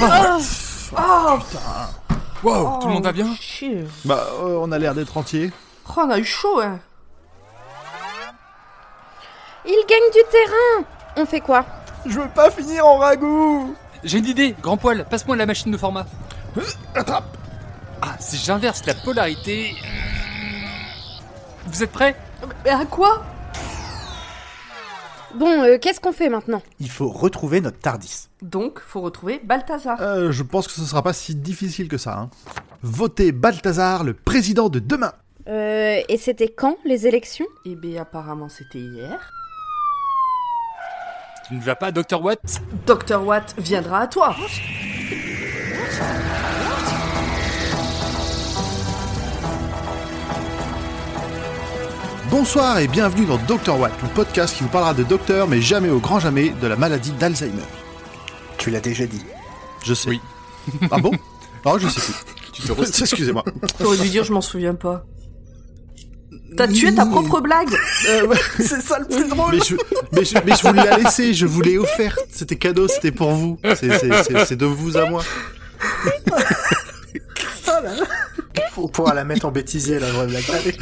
Ah, Oh, Wow, tout le monde va bien chier. Bah, euh, on a l'air d'être entier. Oh, on a eu chaud, hein. Il gagne du terrain. On fait quoi? Je veux pas finir en ragoût. J'ai une idée, grand poil, passe-moi la machine de format. Attrape. Ah, si j'inverse la polarité... Vous êtes prêts? Mais à quoi? Bon, euh, qu'est-ce qu'on fait maintenant? Il faut retrouver notre Tardis. Donc, faut retrouver Balthazar. euh, Je pense que ce sera pas si difficile que ça. Hein. Votez Balthazar, le président de demain Euh, et c'était quand, les élections? Eh bien, apparemment, c'était hier. Tu ne vas pas, Dr. Watt Dr. Watt viendra à toi. Bonsoir et bienvenue dans Dr Watt, le podcast qui vous parlera de docteur, mais jamais au grand jamais de la maladie d'Alzheimer. Tu l'as déjà dit. Je sais. Oui. Ah bon? Non, je sais plus. Tu te re- Excusez-moi. T'aurais dû dire, je m'en souviens pas. T'as tué ta propre blague Euh, ouais. C'est ça le plus drôle. mais, je, mais, je, mais je vous l'ai laissé, je vous l'ai offerte. C'était cadeau, c'était pour vous. C'est- C'est c'est- c'est de vous à moi. On pourra la mettre en bêtisier, la vraie blague. Allez.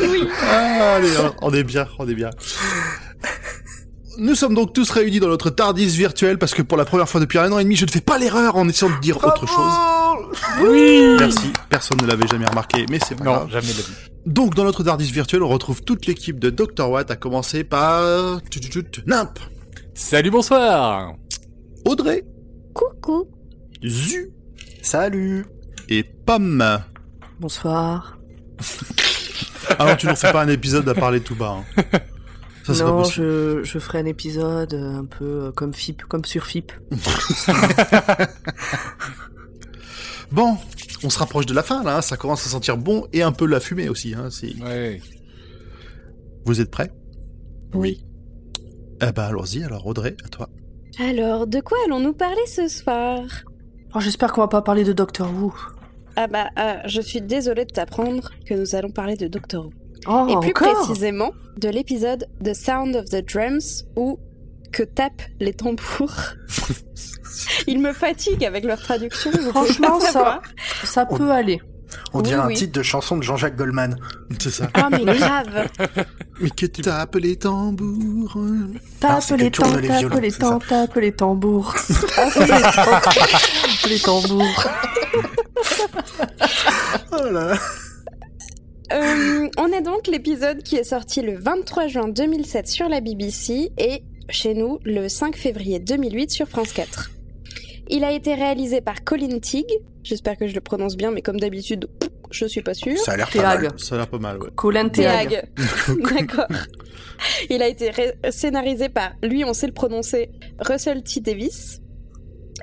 Ah, allez, on est bien, on est bien. Nous sommes donc tous réunis dans notre Tardis virtuel parce que pour la première fois depuis un an et demi, je ne fais pas l'erreur en essayant de dire autre chose. Oui Merci, personne ne l'avait jamais remarqué, mais c'est pas Non, grave. jamais de. Donc dans notre Tardis virtuel, on retrouve toute l'équipe de Dr Watt, à commencer par... Nimp, Salut, bonsoir Audrey, Coucou Zu Salut. et Pomme. Bonsoir. Ah non, tu n'en fais pas un épisode à parler tout bas. hein. Ça, c'est pas non, je, je ferai un épisode euh, un peu euh, comme FIP, comme sur FIP. Bon, on se rapproche de la fin là, hein, ça commence à sentir bon et un peu la fumée aussi. Hein, c'est- Ouais. Vous êtes prêts? Oui. Eh ben allons-y, alors Audrey, à toi. Alors, de quoi allons-nous parler ce soir? Oh, J'espère qu'on va pas parler de Doctor Who. Ah bah, euh, je suis désolée de t'apprendre que nous allons parler de Doctor Who. Oh, Et plus précisément, de l'épisode The Sound of the Drums où que tapent les tambours. Ils me fatiguent avec leur traduction. Franchement, ça, ça peut aller. On Oui, dirait un oui. titre de chanson de Jean-Jacques Goldman. C'est ça. Ah mais grave. Mais que tu tapes les tambours. Tape les temps, les tape violons, les tape tambours. Tape les temps, tape les tambours. Oh là. Euh, on a donc l'épisode qui est sorti le 23 juin 2007 sur la BBC et chez nous le 5 février 2008 sur France 4. Il a été réalisé par Colin Teague, j'espère que je le prononce bien, mais comme d'habitude, je suis pas sûre. Ça a l'air pas mal. Théag. Ça a l'air pas mal, ouais. Colin. Théag. D'accord. Il a été scénarisé par, lui on sait le prononcer, Russell T. Davis.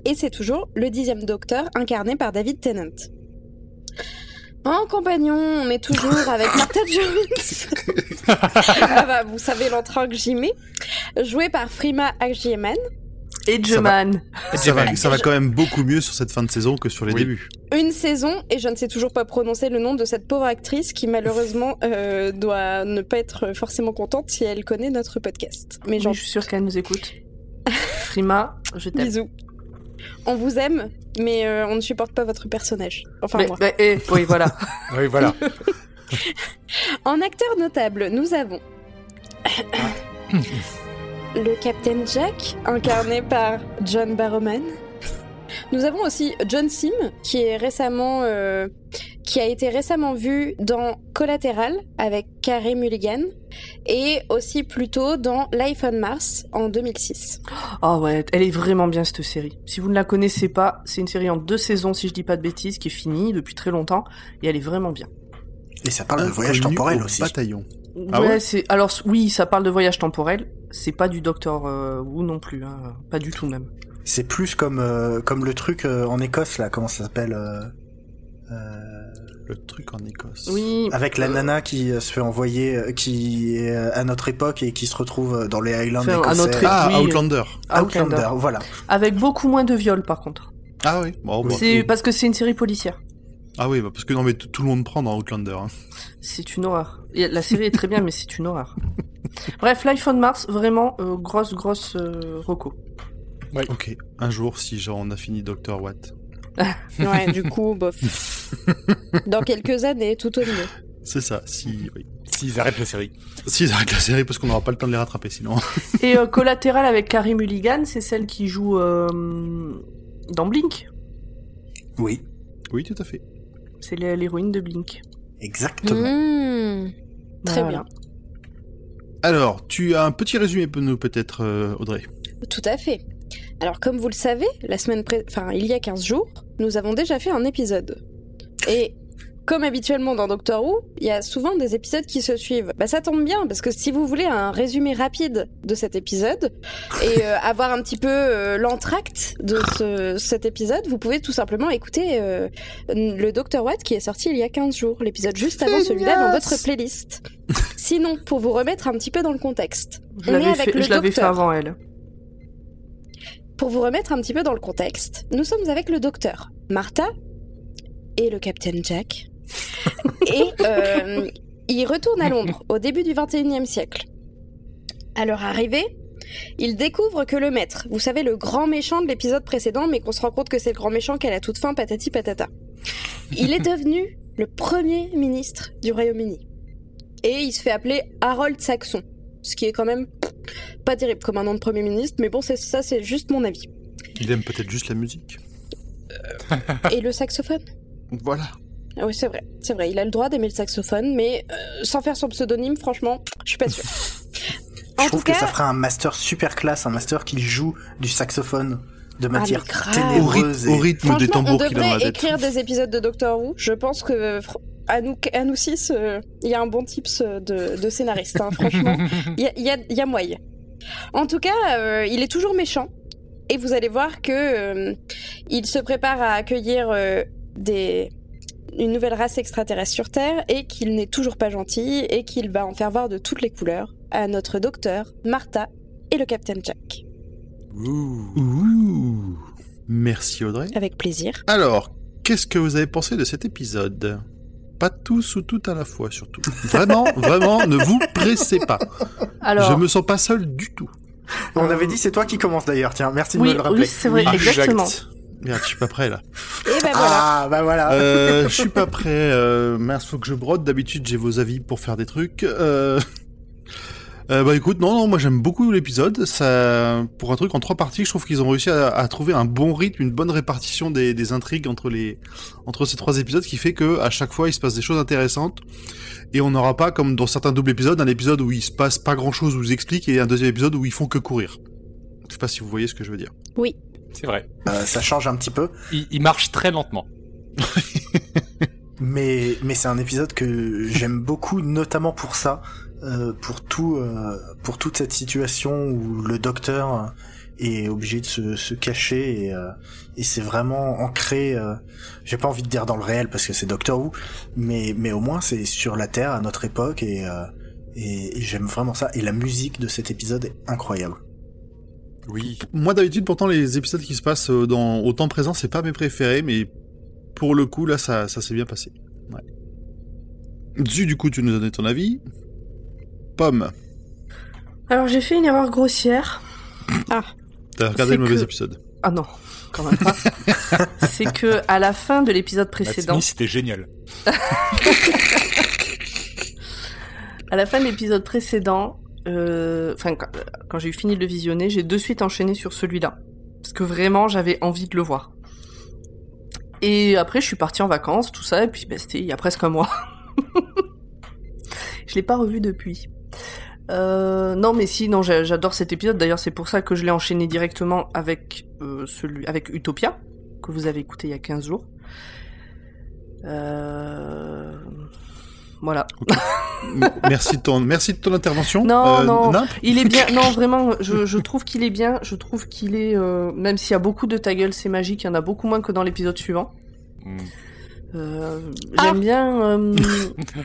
Et c'est toujours le dixième docteur incarné par David Tennant. En compagnon, on est toujours avec Martha Jones. ah bah, vous savez l'entrain que j'y mets. Joué par Frima Agyeman. Et Jeman. Ça va, ça va quand même beaucoup mieux sur cette fin de saison que sur les Oui. débuts. Une saison, et je ne sais toujours pas prononcer le nom de cette pauvre actrice qui malheureusement euh, doit ne pas être forcément contente si elle connaît notre podcast. Mais Oui, je suis sûre qu'elle nous écoute. Frima, je t'aime. Bisous. On vous aime, mais euh, on ne supporte pas votre personnage. Enfin Mais, moi. mais, eh, oui, voilà. Oui, voilà. En acteur notable, nous avons le Captain Jack, incarné par John Barrowman. Nous avons aussi John Sim, qui est récemment, euh, qui a été récemment vu dans Collateral avec Carey Mulligan, et aussi plus tôt dans Life on Mars en 2006. Ah ouais, elle est vraiment bien cette série. Si vous ne la connaissez pas, c'est une série en deux saisons, si je dis pas de bêtises, qui est finie depuis très longtemps, et elle est vraiment bien. Et ça parle de voyage temporel au aussi. Bataillon. Ouais, Ah ouais c'est alors oui, ça parle de voyage temporel. C'est pas du Docteur euh, Who non plus, hein. pas du tout même. C'est plus comme euh, comme le truc euh, en Écosse là, comment ça s'appelle euh, euh, Le truc en Écosse. Oui. Avec la nana qui se fait envoyer, euh, qui est à notre époque et qui se retrouve dans les Highlands Enfin, à écossais. notre époque. Ah, Oui. Outlander. Outlander, Outlander. voilà. Avec beaucoup moins de viols par contre. Ah oui. Bon, bon. C'est parce que c'est une série policière. Ah oui, bah, parce que non, mais tout le monde prend dans Outlander. Hein. C'est une horreur. La série est très bien, mais c'est une horreur. Bref, Life on Mars, vraiment euh, grosse, grosse euh, reco. Ok. Un jour, si genre on a fini Dr. Watt, Ouais, du coup, bof. Dans quelques années, tout au mieux. C'est ça, si, oui. S'ils arrêtent la série. S'ils arrêtent la série, parce qu'on n'aura pas le temps de les rattraper sinon. Et euh, Collatéral avec Carrie Mulligan, c'est celle qui joue euh, dans Blink. Oui, Oui, tout à fait. C'est l'hé- l'héroïne de Blink. exactement. Mmh. Très Voilà. bien. Alors, tu as un petit résumé pour nous peut-être, euh, Audrey? Tout à fait. Alors, comme vous le savez, la semaine pré- enfin, il y a 15 jours, nous avons déjà fait un épisode. Et comme habituellement dans Doctor Who, il y a souvent des épisodes qui se suivent. Bah, ça tombe bien, parce que si vous voulez un résumé rapide de cet épisode et euh, avoir un petit peu euh, l'entracte de ce- cet épisode, vous pouvez tout simplement écouter euh, le Doctor Watt qui est sorti il y a 15 jours, l'épisode juste avant celui-là dans votre playlist. Sinon, pour vous remettre un petit peu dans le contexte, Je on est l'avais avec fait, fait docteur. avant elle. Pour vous remettre un petit peu dans le contexte, nous sommes avec le docteur, Martha et le capitaine Jack. et euh, ils retournent à Londres au début du 21e siècle. À leur arrivée, ils découvrent que le maître, vous savez, le grand méchant de l'épisode précédent, mais qu'on se rend compte que c'est le grand méchant qu'à la toute fin, patati patata. Il est devenu le premier ministre du Royaume-Uni. Et il se fait appeler Harold Saxon, ce qui est quand même pas terrible comme un nom de premier ministre, mais bon, c'est ça, c'est juste mon avis. Il aime peut-être juste la musique. Et le saxophone Voilà. Ah oui, c'est vrai, c'est vrai, il a le droit d'aimer le saxophone, mais euh, sans faire son pseudonyme, franchement, je suis pas sûre. En Je trouve tout cas, que ça ferait un master super classe, un master qui joue du saxophone de matière mais grave. Au, rythme- au et- rythme des tambours qu'il a dans la tête. écrire des épisodes de Doctor Who. Je pense que fr- à nous, à nous six, euh, il y a un bon tips euh, de, de scénariste, hein, franchement. Il y a, y, a, il y a moyen. En tout cas, euh, il est toujours méchant. Et vous allez voir que euh, il se prépare à accueillir euh, des, une nouvelle race extraterrestre sur Terre et qu'il n'est toujours pas gentil et qu'il va en faire voir de toutes les couleurs à notre docteur, Martha et le Capitaine Jack. Ouh. Ouh. Merci Audrey. Avec plaisir. Alors, qu'est-ce que vous avez pensé de cet épisode? Pas tous ou tout à la fois, surtout. Vraiment, vraiment, ne vous pressez pas. Alors, Je me sens pas seul du tout. On avait dit c'est toi qui commence d'ailleurs, tiens, merci de oui, me le rappeler. oui, c'est vrai, Ah, exactement. exact. Merde, je suis pas prêt là. Et ben voilà. Ah, bah voilà. Euh, je suis pas prêt. Euh, mince, faut que je brode. D'habitude, j'ai vos avis pour faire des trucs. Euh... euh, bah écoute, non, non, moi j'aime beaucoup l'épisode. Ça, pour un truc en trois parties, je trouve qu'ils ont réussi à, à trouver un bon rythme, une bonne répartition des, des intrigues entre les entre ces trois épisodes, qui fait que à chaque fois il se passe des choses intéressantes. Et on n'aura pas comme dans certains doubles épisodes, un épisode où il se passe pas grand chose, où ils expliquent, et un deuxième épisode où ils font que courir. Je sais pas si vous voyez ce que je veux dire. C'est vrai. Euh, ça change un petit peu, Il, il marche très lentement. mais mais c'est un épisode que j'aime beaucoup, notamment pour ça, euh, pour tout, euh, pour toute cette situation où le docteur est obligé de se, se cacher et, euh, et c'est vraiment ancré. Euh, J'ai pas envie de dire dans le réel parce que c'est Doctor Who, mais mais au moins c'est sur la Terre à notre époque et euh, et, et j'aime vraiment ça. Et la musique de cet épisode est incroyable. Oui. Moi d'habitude pourtant les épisodes qui se passent dans au temps présent c'est pas mes préférés mais pour le coup là ça, ça s'est bien passé. Ouais. Zu du coup tu nous donnes ton avis. Pomme, Alors, j'ai fait une erreur grossière. t'as regardé le mauvais que- épisode. Ah non, quand même pas. c'est que à la fin de l'épisode précédent, c'était génial. à la fin de l'épisode précédent, euh, enfin quand, quand j'ai eu fini de le visionner, j'ai de suite enchaîné sur celui-là parce que vraiment j'avais envie de le voir. Et après, je suis partie en vacances, tout ça, et puis bah, c'était il y a presque un mois. je l'ai pas revu depuis. Euh, non, mais si, non, j'a- j'adore cet épisode. D'ailleurs, c'est pour ça que je l'ai enchaîné directement avec euh, celui, avec Utopia, que vous avez écouté il y a 15 jours. Euh... Voilà. Merci de ton merci de ton intervention. Non, Euh, non. Nimp Il est bien. Non, vraiment, je, je trouve qu'il est bien. Je trouve qu'il est. euh, même s'il y a beaucoup de ta gueule, c'est magique. Il y en a beaucoup moins que dans l'épisode suivant. Mm. Euh, Ah. J'aime bien. euh,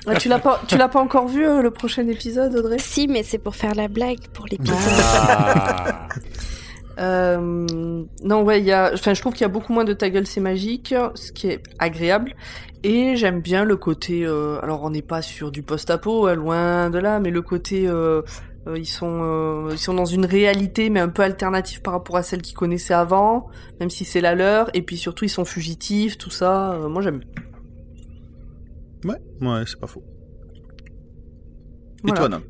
ah, tu l'as pas. Tu l'as pas encore vu euh, le prochain épisode, Audrey? Si, mais c'est pour faire la blague pour l'épisode. Ah. Euh, non, ouais, il y a, enfin, je trouve qu'il y a beaucoup moins de ta gueule, c'est magique, ce qui est agréable. Et j'aime bien le côté, euh, alors on n'est pas sur du post-apo, hein, loin de là, mais le côté, euh, ils sont, euh, ils sont dans une réalité, mais un peu alternative par rapport à celle qu'ils connaissaient avant, même si c'est la leur. Et puis surtout, ils sont fugitifs, tout ça. euh, moi, j'aime. Ouais, ouais, c'est pas faux. Et Voilà. toi, Nimp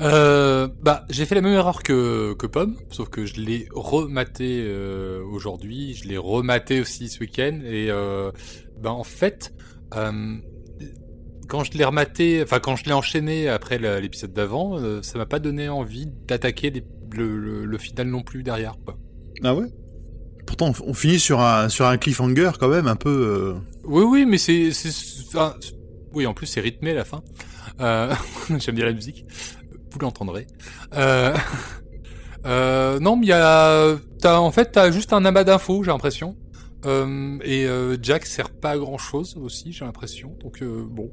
Euh, bah, j'ai fait la même erreur que, que Pomme, sauf que je l'ai rematé euh, aujourd'hui, je l'ai rematé aussi ce week-end, et euh, bah, en fait, euh, quand je l'ai rematé, enfin quand je l'ai enchaîné après l'épisode d'avant, euh, ça m'a pas donné envie d'attaquer le, le, le final non plus derrière. Quoi. Ah ouais? Pourtant, on on finit sur un, sur un cliffhanger quand même un peu... euh, Oui, oui, mais c'est, enfin, oui, en plus c'est rythmé la fin. Euh, J'aime bien la musique. Vous l'entendrez. Euh, non, mais il y a, t'as, en fait, t'as juste un amas d'infos, j'ai l'impression. Et Jack sert pas à grand chose aussi, j'ai l'impression. Donc bon.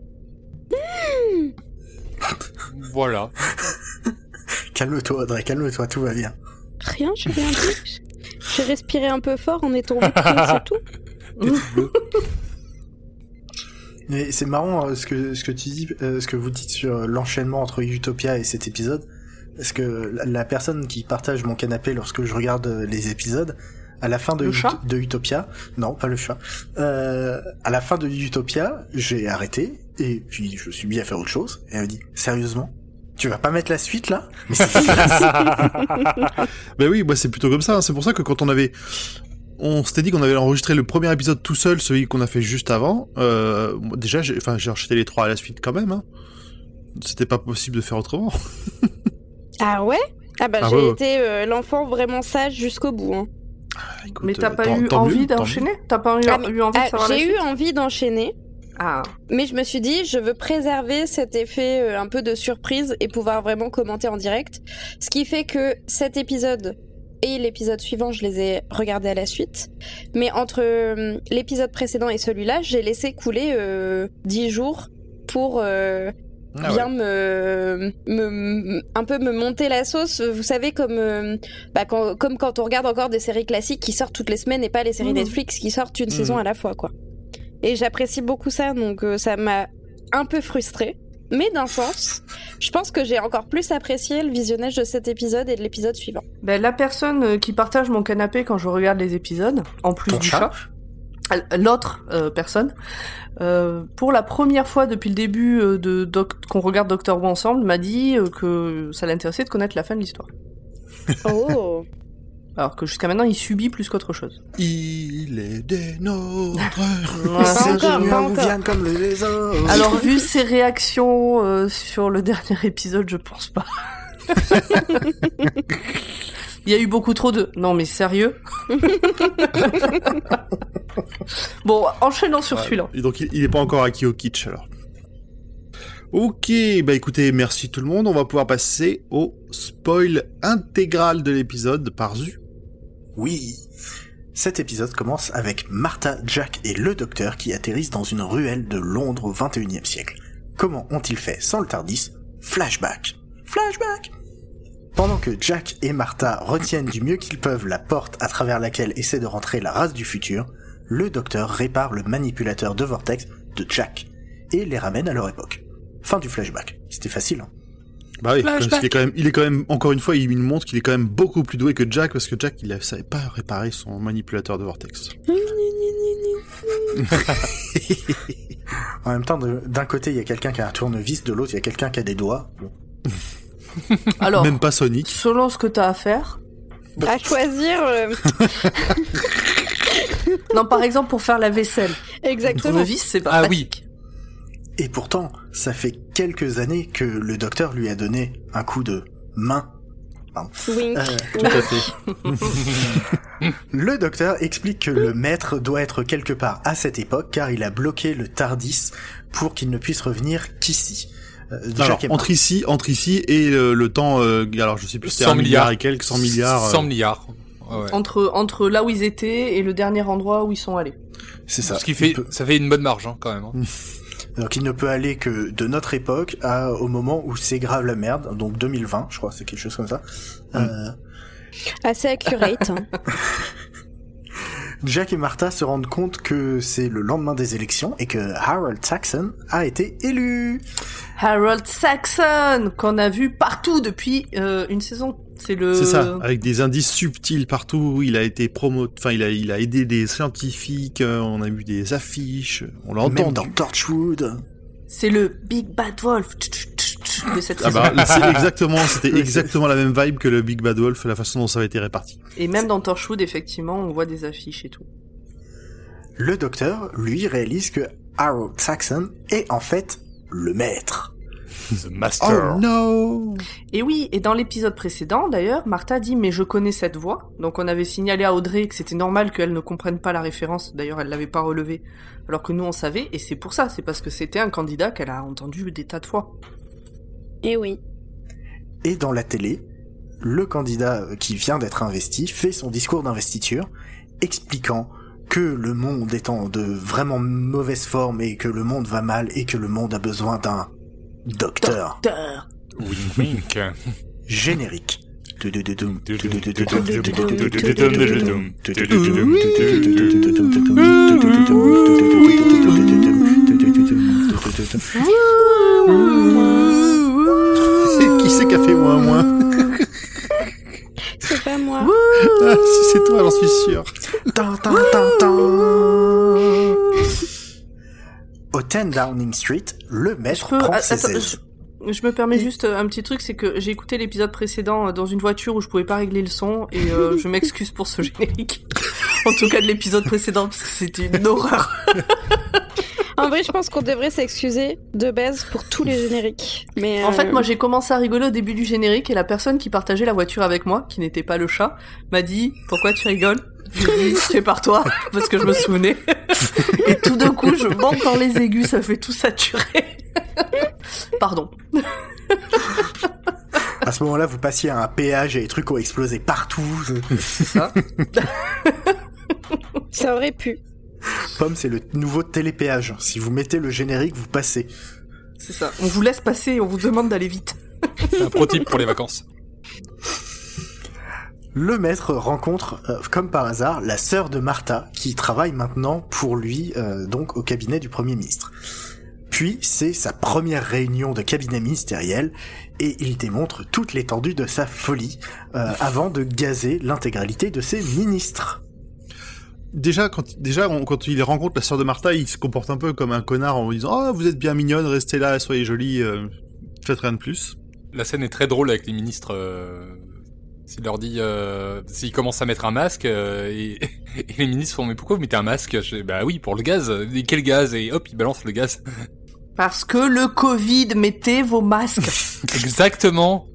Voilà. Calme-toi, Audrey, calme-toi, tout va bien. Rien, j'ai rien dit. J'ai respiré un peu fort en étant victime, c'est tout. Mais c'est marrant euh, ce que ce que tu dis, euh, ce que vous dites sur euh, l'enchaînement entre Utopia et cet épisode, parce que la, la personne qui partage mon canapé lorsque je regarde les épisodes, à la fin de, Ut- Utopia, non pas le chat, euh, à la fin de Utopia, j'ai arrêté et puis je me suis mis à faire autre chose et elle me dit sérieusement, tu vas pas mettre la suite là? Mais c'est Ben oui, moi c'est plutôt comme ça. hein. C'est pour ça que quand on avait, on s'était dit qu'on avait enregistré le premier épisode tout seul, celui qu'on a fait juste avant. Euh, déjà, j'ai, enfin, j'ai les trois à la suite quand même. Hein. C'était pas possible de faire autrement. Ah ouais? Ah bah Ah j'ai ouais, été euh, l'enfant vraiment sage jusqu'au bout. Hein. Écoute, Mais t'as euh, pas tant- eu tant envie d'enchaîner? T'as pas eu, Ah, envie de Ah, j'ai eu envie d'enchaîner, Ah, mais je me suis dit je veux préserver cet effet euh, un peu de surprise et pouvoir vraiment commenter en direct. Ce qui fait que cet épisode et l'épisode suivant, je les ai regardés à la suite. Mais entre euh, l'épisode précédent et celui-là, j'ai laissé couler euh, 10 jours pour euh, Ah bien me, me, me- un peu me monter la sauce. Vous savez, comme, euh, bah, quand, comme quand on regarde encore des séries classiques qui sortent toutes les semaines et pas les séries Mhm. Netflix qui sortent une Mhm. saison à la fois, quoi. Et j'apprécie beaucoup ça, donc euh, ça m'a un peu frustrée. Mais d'un sens, je pense que j'ai encore plus apprécié le visionnage de cet épisode et de l'épisode suivant. ben la personne euh, qui partage mon canapé quand je regarde les épisodes, en plus Ton du chat chat, euh, l'autre euh, personne, euh, pour la première fois depuis le début de Doc- qu'on regarde Doctor Who ensemble, m'a dit que ça l'intéressait de connaître la fin de l'histoire. Oh Alors que jusqu'à maintenant, il subit plus qu'autre chose. Il est des nôtres. C'est comme les autres. Alors, vu ses réactions euh, sur le dernier épisode, je pense pas. Il y a eu beaucoup trop de... Non mais sérieux? Bon, enchaînons sur Ouais. celui-là. Et donc il, il est pas encore acquis au kitsch alors. Ok, bah écoutez, merci tout le monde. On va pouvoir passer au spoil intégral de l'épisode par Zu. Oui. Cet épisode commence avec Martha, Jack et le docteur qui atterrissent dans une ruelle de Londres au 21e siècle. Comment ont-ils fait sans le Tardis? Flashback. Flashback Pendant que Jack et Martha retiennent du mieux qu'ils peuvent la porte à travers laquelle essaie de rentrer la race du futur, le docteur répare le manipulateur de vortex de Jack et les ramène à leur époque. Fin du flashback. C'était facile, hein Bah oui, parce qu'il est quand même, il est quand même, encore une fois, il nous montre qu'il est quand même beaucoup plus doué que Jack, parce que Jack, il ne savait pas réparer son manipulateur de vortex. En même temps, d'un côté, il y a quelqu'un qui a un tournevis, de l'autre, il y a quelqu'un qui a des doigts. Alors, Même pas Sonic. selon ce que t'as à faire... À choisir, euh, Non, par exemple, pour faire la vaisselle. exactement. Tournevis, c'est pas Ah pratique. Et pourtant, ça fait quelques années que le docteur lui a donné un coup de main. Euh, Tout à fait. le docteur explique que le maître doit être quelque part à cette époque car il a bloqué le Tardis pour qu'il ne puisse revenir qu'ici. Euh, Alors, entre ici, entre ici et euh, le temps, euh, alors je sais plus, c'était 100 un milliard milliards. et quelques, 100 milliards. euh, 100 milliards. Ouais. Entre, entre là où ils étaient et le dernier endroit où ils sont allés. C'est ça. Ce qui fait, peut- ça fait une bonne marge hein, quand même. hein. Donc il ne peut aller que de notre époque à, au moment où c'est grave la merde, donc 2020, je crois, c'est quelque chose comme ça. Euh, Assez accurate. hein. Jack et Martha se rendent compte que c'est le lendemain des élections et que Harold Saxon a été élu. Harold Saxon, qu'on a vu partout depuis euh, une saison. C'est le. C'est ça, avec des indices subtils partout. Il a été promo, enfin il a il a aidé des scientifiques. euh, On a vu des affiches. On l'a Même entendu. dans Torchwood. C'est le Big Bad Wolf de cette Ah bah, c'est exactement, c'était exactement la même vibe que le Big Bad Wolf, la façon dont ça avait été réparti. Et même dans Torchwood, effectivement, on voit des affiches et tout. Le docteur, lui, réalise que Harold Saxon est en fait le maître. The Master. Oh no Et oui, et dans l'épisode précédent, d'ailleurs, Martha dit mais je connais cette voix. Donc on avait signalé à Audrey que c'était normal qu'elle ne comprenne pas la référence. D'ailleurs, elle l'avait pas relevé, alors que nous on savait. Et c'est pour ça, c'est parce que c'était un candidat qu'elle a entendu des tas de fois. Et oui. Et dans la télé, le candidat qui vient d'être investi fait son discours d'investiture, expliquant que le monde est en de vraiment mauvaise forme et que le monde va mal et que le monde a besoin d'un docteur Docteur. Wink wink. générique. Qui c'est qui a fait moins moins C'est pas moi. Ah, Si c'est toi, j'en suis sûr. Au 10 Downing Street, le Je maître peux- prend ah, ses attends, aises. je, je me permets juste euh, un petit truc, c'est que j'ai écouté l'épisode précédent euh, dans une voiture où je pouvais pas régler le son et euh, je m'excuse pour ce générique. en tout cas de l'épisode précédent parce que c'était une horreur. En vrai, je pense qu'on devrait s'excuser de base pour tous les génériques. Mais En fait, moi j'ai commencé à rigoler au début du générique et la personne qui partageait la voiture avec moi, qui n'était pas le chat, m'a dit Pourquoi tu rigoles? J'ai dit Prépare-toi, parce que je me souvenais. et tout d'un coup, je monte dans les aigus, ça fait tout saturer. Pardon. À ce moment-là, vous passiez à un péage et les trucs ont explosé partout. C'est ça. ça aurait pu. Pomme, c'est le nouveau télépéage. Si vous mettez le générique, vous passez. C'est ça. On vous laisse passer et on vous demande d'aller vite. Un pro tip pour les vacances. Le maître rencontre, euh, comme par hasard, la sœur de Martha, qui travaille maintenant pour lui, euh, donc au cabinet du Premier ministre. Puis, c'est sa première réunion de cabinet ministériel, et il démontre toute l'étendue de sa folie, euh, avant de gazer l'intégralité de ses ministres. Déjà, quand, déjà, on- quand il rencontre la sœur de Martha, il se comporte un peu comme un connard en lui disant Oh, vous êtes bien mignonne, restez là, soyez jolie, euh, faites rien de plus. La scène est très drôle avec les ministres. Euh... S'il leur dit, euh... s'ils commencent à mettre un masque, euh, et... et les ministres font mais pourquoi vous mettez un masque? Je Bah oui, pour le gaz. Et quel gaz? Et hop, ils balancent le gaz. Parce que le Covid, mettez vos masques. Exactement.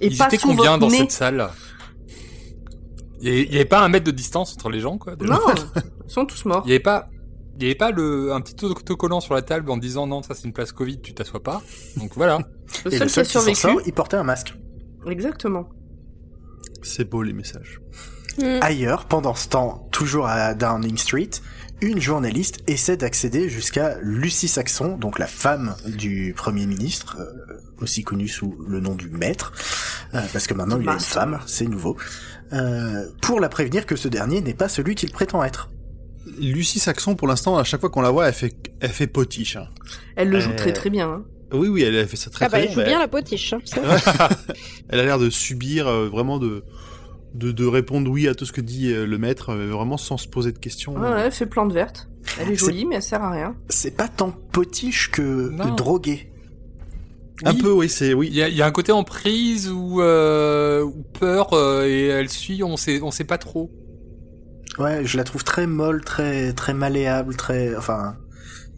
Et ils pas étaient combien dans nez. cette salle? Il y avait pas un mètre de distance entre les gens, quoi. déjà Non, ils sont tous morts. Il y avait pas, il y avait pas le un petit autocollant sur la table en disant non, ça c'est une place Covid, tu t'assois pas. Donc voilà. Le et seul le qui a seul qui s'en survécu. sort, il portait un masque. Exactement. C'est beau les messages. Hmm. Ailleurs, pendant ce temps, toujours à Downing Street, une journaliste essaie d'accéder jusqu'à Lucie Saxon, donc la femme du Premier ministre, euh, aussi connue sous le nom du maître, euh, parce que maintenant il est une femme, c'est nouveau, euh, pour la prévenir que ce dernier n'est pas celui qu'il prétend être. Lucie Saxon, pour l'instant, à chaque fois qu'on la voit, elle fait, elle fait potiche. hein. Elle le Euh, joue très très bien. hein. Oui, oui, elle a fait ça très Ah bah, très il joue bien la potiche. hein, ça. Elle a l'air de subir, euh, vraiment de, de, de répondre oui à tout ce que dit euh, le maître, euh, vraiment sans se poser de questions. Ouais, ouais, elle fait plante verte. Elle est C'est- jolie, mais elle sert à rien. C'est pas tant potiche que Non. drogué. Un peu, oui, c'est Il oui. y a, il y a un côté emprise ou, euh, ou peur euh, et elle suit, on sait, on sait pas trop. Ouais, je la trouve très molle, très très malléable, très enfin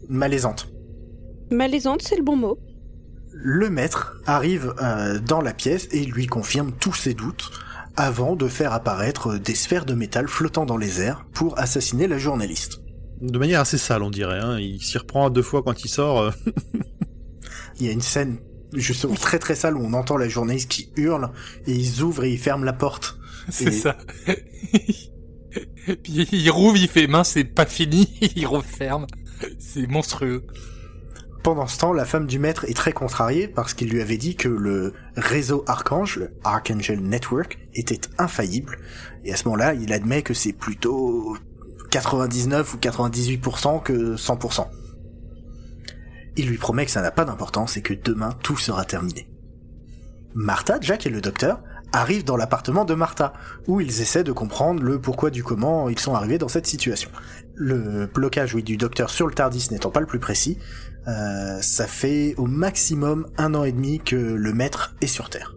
malaisante. Malaisante, c'est le bon mot. Le maître arrive euh, dans la pièce et lui confirme tous ses doutes avant de faire apparaître des sphères de métal flottant dans les airs pour assassiner la journaliste. De manière assez sale, on dirait. Hein. Il s'y reprend deux fois quand il sort. euh. Il y a une scène justement très très sale où on entend la journaliste qui hurle et ils ouvrent et ils ferment la porte. C'est Et- ça. Puis il rouvre, il fait mince, c'est pas fini, il referme. C'est monstrueux. Pendant ce temps, la femme du maître est très contrariée parce qu'il lui avait dit que le réseau Archange, le Archangel Network, était infaillible. Et à ce moment-là, il admet que c'est plutôt 99 ou 98% que 100%. Il lui promet que ça n'a pas d'importance et que demain tout sera terminé. Martha, Jack et le docteur arrivent dans l'appartement de Martha, où ils essaient de comprendre le pourquoi du comment ils sont arrivés dans cette situation. Le blocage du docteur sur le Tardis n'étant pas le plus précis, euh, ça fait au maximum un an et demi que le maître est sur Terre.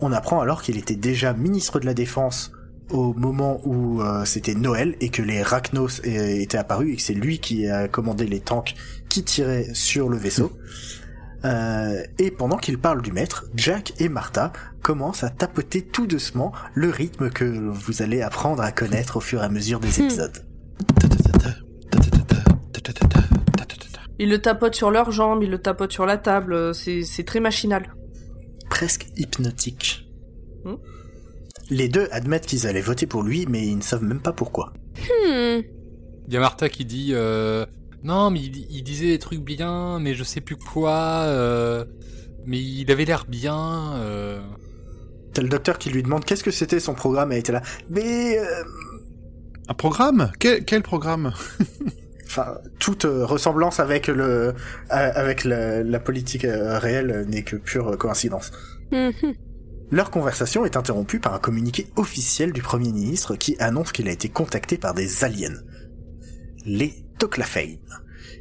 On apprend alors qu'il était déjà ministre de la Défense au moment où euh, c'était Noël et que les Rachnos étaient apparus et que c'est lui qui a commandé les tanks qui tiraient sur le vaisseau. Euh, et pendant qu'il parle du maître, Jack et Martha commencent à tapoter tout doucement le rythme que vous allez apprendre à connaître au fur et à mesure des Hmm. épisodes. Ils le tapotent sur leurs jambes, ils le tapotent sur la table, euh, c'est très machinal. Presque hypnotique. Hmm. Les deux admettent qu'ils allaient voter pour lui, mais ils ne savent même pas pourquoi. Hmm. Il y a Martha qui dit euh, non mais il, il disait des trucs bien mais je sais plus quoi euh, mais il avait l'air bien euh. T'as le docteur qui lui demande qu'est-ce que c'était son programme? Et elle était là. Mais euh, Un programme? Quel, quel programme? enfin, toute euh, ressemblance avec le euh, avec la, la politique euh, réelle n'est que pure coïncidence. Mhm. Leur conversation est interrompue par un communiqué officiel du Premier ministre qui annonce qu'il a été contacté par des aliens, les Toclafane,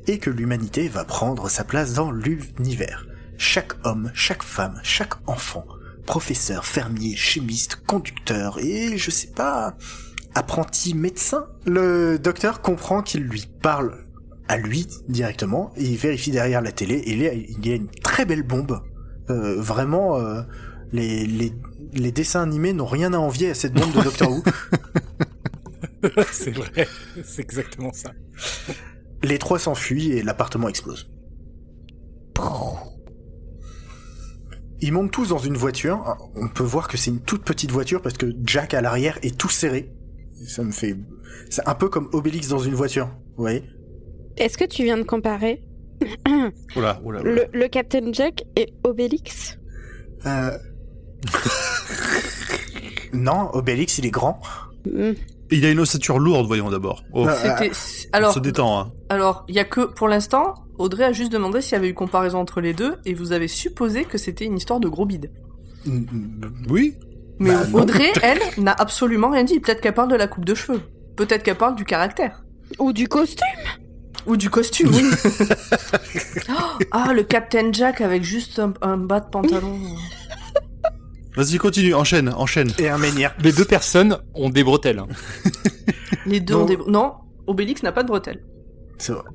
et que l'humanité va prendre sa place dans l'univers. Chaque homme, chaque femme, chaque enfant, professeur, fermier, chimiste, conducteur et je sais pas, apprenti médecin. Le docteur comprend qu'il lui parle à lui directement et il vérifie derrière la télé et il y a, il y a une très belle bombe. Euh, vraiment, euh, les, les, les dessins animés n'ont rien à envier à cette bombe de Doctor Who. c'est vrai c'est exactement ça Les trois s'enfuient et l'appartement explose. Ils montent tous dans une voiture. On peut voir que c'est une toute petite voiture parce que Jack à l'arrière est tout serré. Ça me fait... C'est un peu comme Obélix dans une voiture, vous voyez Est-ce que tu viens de comparer Oula, oula, oula. le, le Captain Jack et Obélix euh... Non, Obélix il est grand. Hmm. Il a une ossature lourde, voyons d'abord. Oh, Euh, on alors se détend, hein. alors il y a que pour l'instant Audrey a juste demandé s'il y avait eu comparaison entre les deux et vous avez supposé que c'était une histoire de gros bide. Oui Mais Bah, non. Audrey, elle, n'a absolument rien dit. Peut-être qu'elle parle de la coupe de cheveux. Peut-être qu'elle parle du caractère. Ou du costume Ou du costume, oui. Oh, ah, le Captain Jack avec juste un, un bas de pantalon. Vas-y, continue, enchaîne, enchaîne. Et un menhir. les deux personnes ont des bretelles hein. Les deux Non. ont des... Non, Obélix n'a pas de bretelles.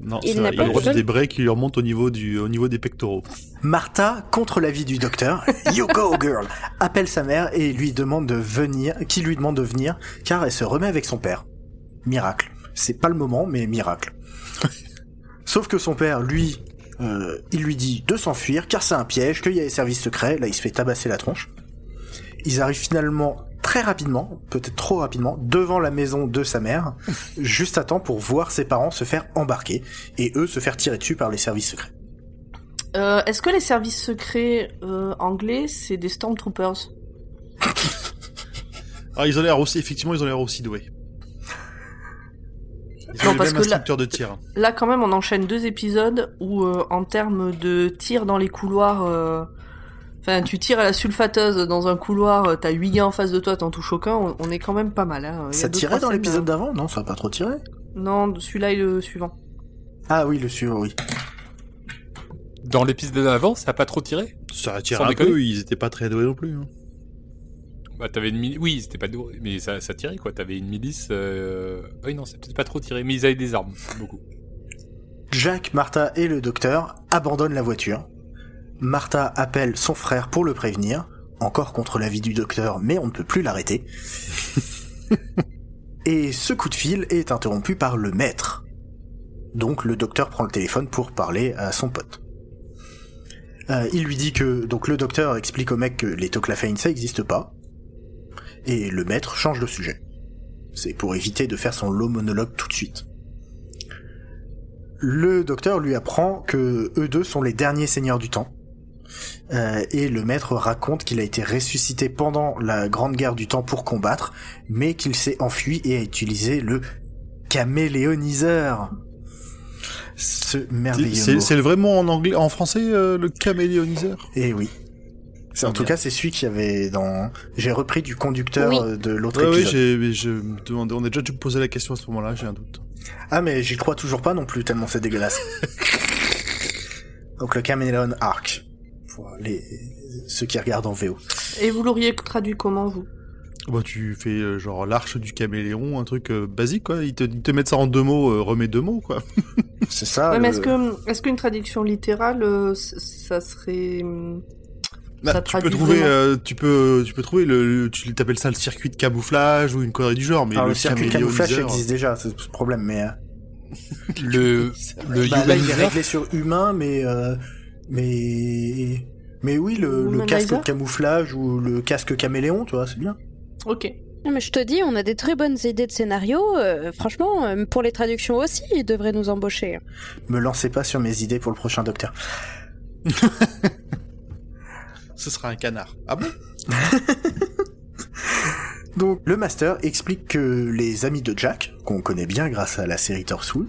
Non, Il c'est n'a pas il des brais qui lui remontent au niveau, du, au niveau des pectoraux. Martha, contre l'avis du docteur, You go girl, appelle sa mère et lui demande de venir, qui lui demande de venir, car elle se remet avec son père. Miracle. C'est pas le moment, mais miracle. Sauf que son père, lui, euh, il lui dit de s'enfuir, car c'est un piège, qu'il y a des services secrets, là il se fait tabasser la tronche. Ils arrivent finalement très rapidement, peut-être trop rapidement, devant la maison de sa mère, juste à temps pour voir ses parents se faire embarquer, et eux se faire tirer dessus par les services secrets. Euh, Est-ce que les services secrets euh, anglais, c'est des Stormtroopers Ah, ils ont l'air aussi, effectivement, ils ont l'air aussi doués. Ils Non, ont le parce même que là- de tir. Là, quand même, on enchaîne deux épisodes où, euh, en termes de tir dans les couloirs... Enfin, tu tires à la sulfateuse dans un couloir, euh, t'as 8 gars en face de toi, t'en touches aucun, on, on est quand même pas mal. Hein. A Ça tirait dans l'épisode euh, d'avant? Non, ça a pas trop tiré. Non, celui-là et le suivant. Ah oui, le suivant, oui. dans l'épisode d'avant ça a pas trop tiré? Ça attire Sans un déconner. peu, ils étaient pas très doués non plus. hein. bah t'avais une milice oui c'était pas doué mais ça, ça tirait quoi t'avais une milice euh... oui non c'est peut-être pas trop tiré mais ils avaient des armes beaucoup Jack, Martha et le docteur abandonnent la voiture. Martha appelle son frère pour le prévenir, encore contre l'avis du docteur, mais on ne peut plus l'arrêter. et ce coup de fil est interrompu par le maître. Donc le docteur prend le téléphone pour parler à son pote. Euh, il lui dit que donc le docteur explique au mec que les Toclafane ça existe pas, et le maître change de sujet. C'est pour éviter de faire son long monologue tout de suite. le docteur lui apprend que eux deux sont les derniers seigneurs du temps. Euh, et le maître raconte qu'il a été ressuscité pendant la Grande Guerre du Temps pour combattre, mais qu'il s'est enfui et a utilisé le caméléoniseur. Ce merveilleux C'est le vrai mot en anglais, en français, euh, le caméléoniseur? Et oui. C'est en tout Bien. cas c'est celui qui avait dans. J'ai repris du conducteur Oui. euh, de l'autre Ouais, oui, épisode. j'ai, mais je me demandais, on a déjà dû me poser la question à ce moment-là, j'ai un doute. ah mais j'y crois toujours pas non plus tellement c'est dégueulasse. Donc le Caméléon Arc pour les ceux qui regardent en VO. Et vous l'auriez traduit comment, vous? Bah, tu fais euh, genre l'arche du caméléon, un truc euh, basique, quoi. Ils te, ils te mettent ça en deux mots, euh, remets deux mots, quoi. C'est ça. Ouais, mais le- est-ce que est-ce qu'une traduction littérale, euh, ça serait hum, Bah, Ça tu peux trouver, euh, tu peux, tu peux trouver le, le- tu t'appelles ça le circuit de camouflage ou une connerie du genre, mais le, le circuit de camouflage existe déjà, c'est ce problème, mais euh, Le, le bah, là il est réglé sur humain, mais euh, mais mais oui le, casque de camouflage ou le casque caméléon, tu vois, c'est bien. Ok. Mais je te dis, on a des très bonnes idées de scénario. euh, franchement, euh, pour les traductions aussi, ils devraient nous embaucher. Me lancez pas sur mes idées pour le prochain docteur. Ce sera un canard. Ah bon? Donc, le Master explique que les amis de Jack, qu'on connaît bien grâce à la série Torsoul,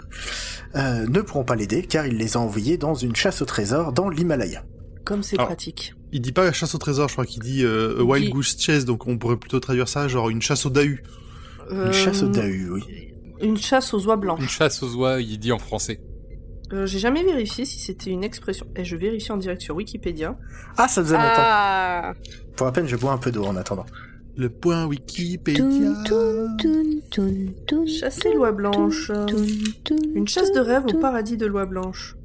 euh, ne pourront pas l'aider car il les a envoyés dans une chasse au trésor dans l'Himalaya. Comme c'est Alors, pratique. Il dit pas la chasse au trésor, je crois qu'il dit euh, a wild Qui- goose chase, donc on pourrait plutôt traduire ça genre une chasse au dahu. Une chasse au Euh, Dahu, oui. Une chasse aux oies une blanches. chasse aux oies, il dit en français. Euh, J'ai jamais vérifié si c'était une expression. Et je vérifie en direct sur Wikipédia. Ah, ça faisait longtemps. Ah Pour la peine, je bois un peu d'eau en attendant. Le point Wikipédia. Chasser l'oie blanche. Une chasse de rêve au paradis de l'oie blanche.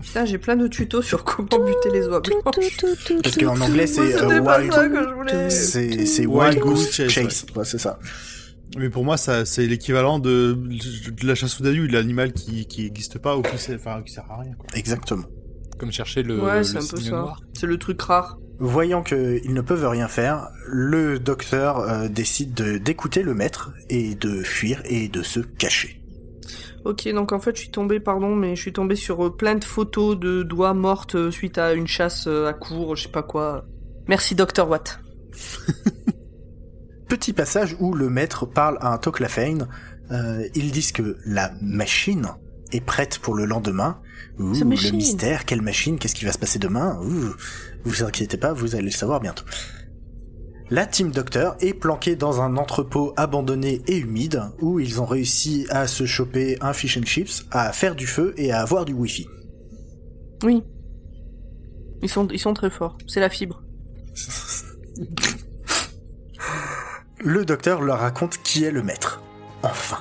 Putain, j'ai plein de tutos sur comment buter les oies blanches. Parce qu'en anglais, c'est euh, wild. C'est Wild Goose Chase, Chase. Ouais, c'est ça. Mais pour moi, ça, c'est l'équivalent de, de la chasse au dahu, l'animal qui, qui existe pas ou qui, sert- enfin, qui sert à rien, quoi. Exactement. Comme chercher le, ouais, c'est un peu signe ça. noir. C'est le truc rare. Voyant qu'ils ne peuvent rien faire, le docteur euh, décide de- d'écouter le maître et de fuir et de se cacher. Ok, donc en fait, je suis tombée, pardon, mais je suis tombée sur euh, plein de photos de doigts mortes euh, suite à une chasse à court, je sais pas quoi. Merci, Dr. Watt. Petit passage où le maître parle à un Toclafane. Euh, ils disent que la machine est prête pour le lendemain. Ouh, le mystère, quelle machine, qu'est-ce qui va se passer demain? Ouh, Vous inquiétez pas, vous allez le savoir bientôt. La team Docteur est planquée dans un entrepôt abandonné et humide où ils ont réussi à se choper un fish and chips, à faire du feu et à avoir du wifi. Oui. Ils sont, ils sont très forts. C'est la fibre. Le docteur leur raconte qui est le maître. Enfin.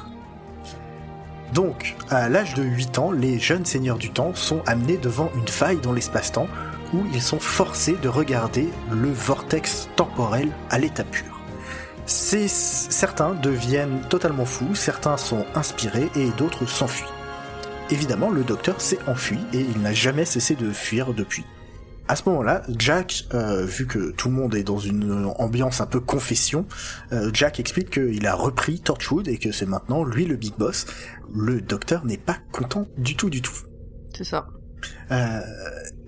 Donc, à l'âge de 8 ans, les jeunes seigneurs du temps sont amenés devant une faille dans l'espace-temps où ils sont forcés de regarder le vortex temporel à l'état pur. Ces- Certains deviennent totalement fous, certains sont inspirés et d'autres s'enfuient. Évidemment, le docteur s'est enfui et il n'a jamais cessé de fuir depuis. À ce moment-là, Jack, euh, vu que tout le monde est dans une ambiance un peu confession, euh, Jack explique qu'il a repris Torchwood et que c'est maintenant lui le big boss. Le docteur n'est pas content du tout du tout. C'est ça. Euh,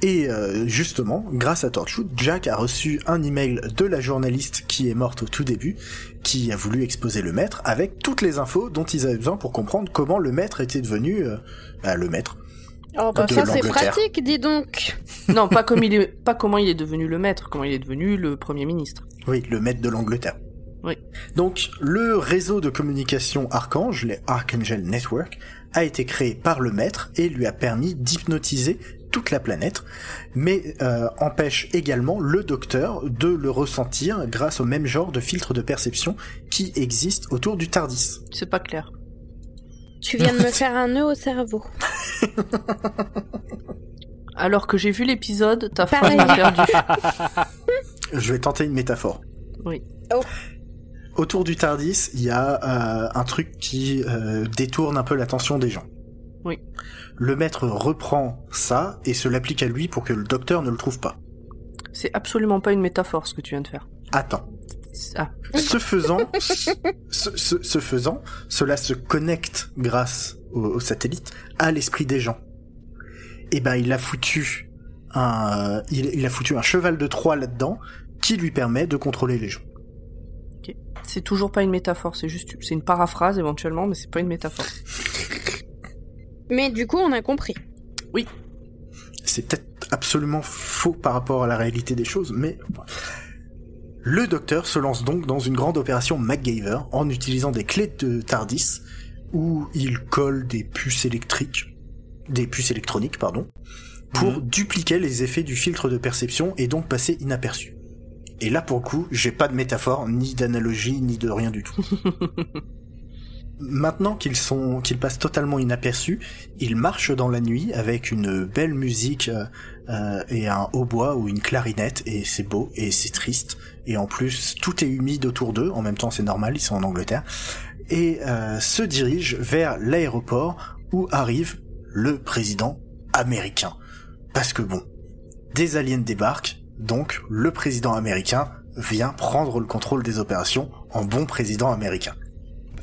et euh, justement, grâce à Torchwood, Jack a reçu un email de la journaliste qui est morte au tout début, qui a voulu exposer le maître avec toutes les infos dont ils avaient besoin pour comprendre comment le maître était devenu euh, bah, le maître. Oh, bah, De ça, c'est pratique, dis donc. Non, pas comme il est, pas comment il est devenu le maître, comment il est devenu le premier ministre. Oui, le maître de l'Angleterre. Oui. Donc, le réseau de communication Archange, les Archangel Network, a été créé par le maître et lui a permis d'hypnotiser toute la planète, mais euh, empêche également le docteur de le ressentir grâce au même genre de filtre de perception qui existe autour du TARDIS. C'est pas clair. Tu viens de me faire un nœud au cerveau. Alors que j'ai vu l'épisode, ta phrase Pareil. m'a perdu. Je vais tenter une métaphore. Oui. Oh. Autour du TARDIS, il y a euh, un truc qui euh, détourne un peu l'attention des gens. Oui. Le maître reprend ça et se l'applique à lui pour que le docteur ne le trouve pas. C'est absolument pas une métaphore ce que tu viens de faire. Attends. Ah. Ce faisant, ce, ce- ce faisant, cela se connecte grâce au, au satellite à l'esprit des gens. Et ben, il a foutu un, il, il a foutu un cheval de Troie là-dedans qui lui permet de contrôler les gens. C'est toujours pas une métaphore, c'est juste c'est une paraphrase éventuellement, mais c'est pas une métaphore. Mais du coup, on a compris. C'est peut-être absolument faux par rapport à la réalité des choses, mais le docteur se lance donc dans une grande opération MacGyver en utilisant des clés de TARDIS où il colle des puces électriques, des puces électroniques, pardon, pour dupliquer les effets du filtre de perception et donc passer inaperçu. Et là, pour le coup, j'ai pas de métaphore, ni d'analogie, ni de rien du tout. Maintenant qu'ils sont, qu'ils passent totalement inaperçus, ils marchent dans la nuit avec une belle musique euh, euh, et un hautbois ou une clarinette et c'est beau et c'est triste et en plus tout est humide autour d'eux. En même temps, c'est normal, ils sont en Angleterre et euh, se dirigent vers l'aéroport où arrive le président américain. Parce que bon, des aliens débarquent, donc le président américain vient prendre le contrôle des opérations en bon président américain.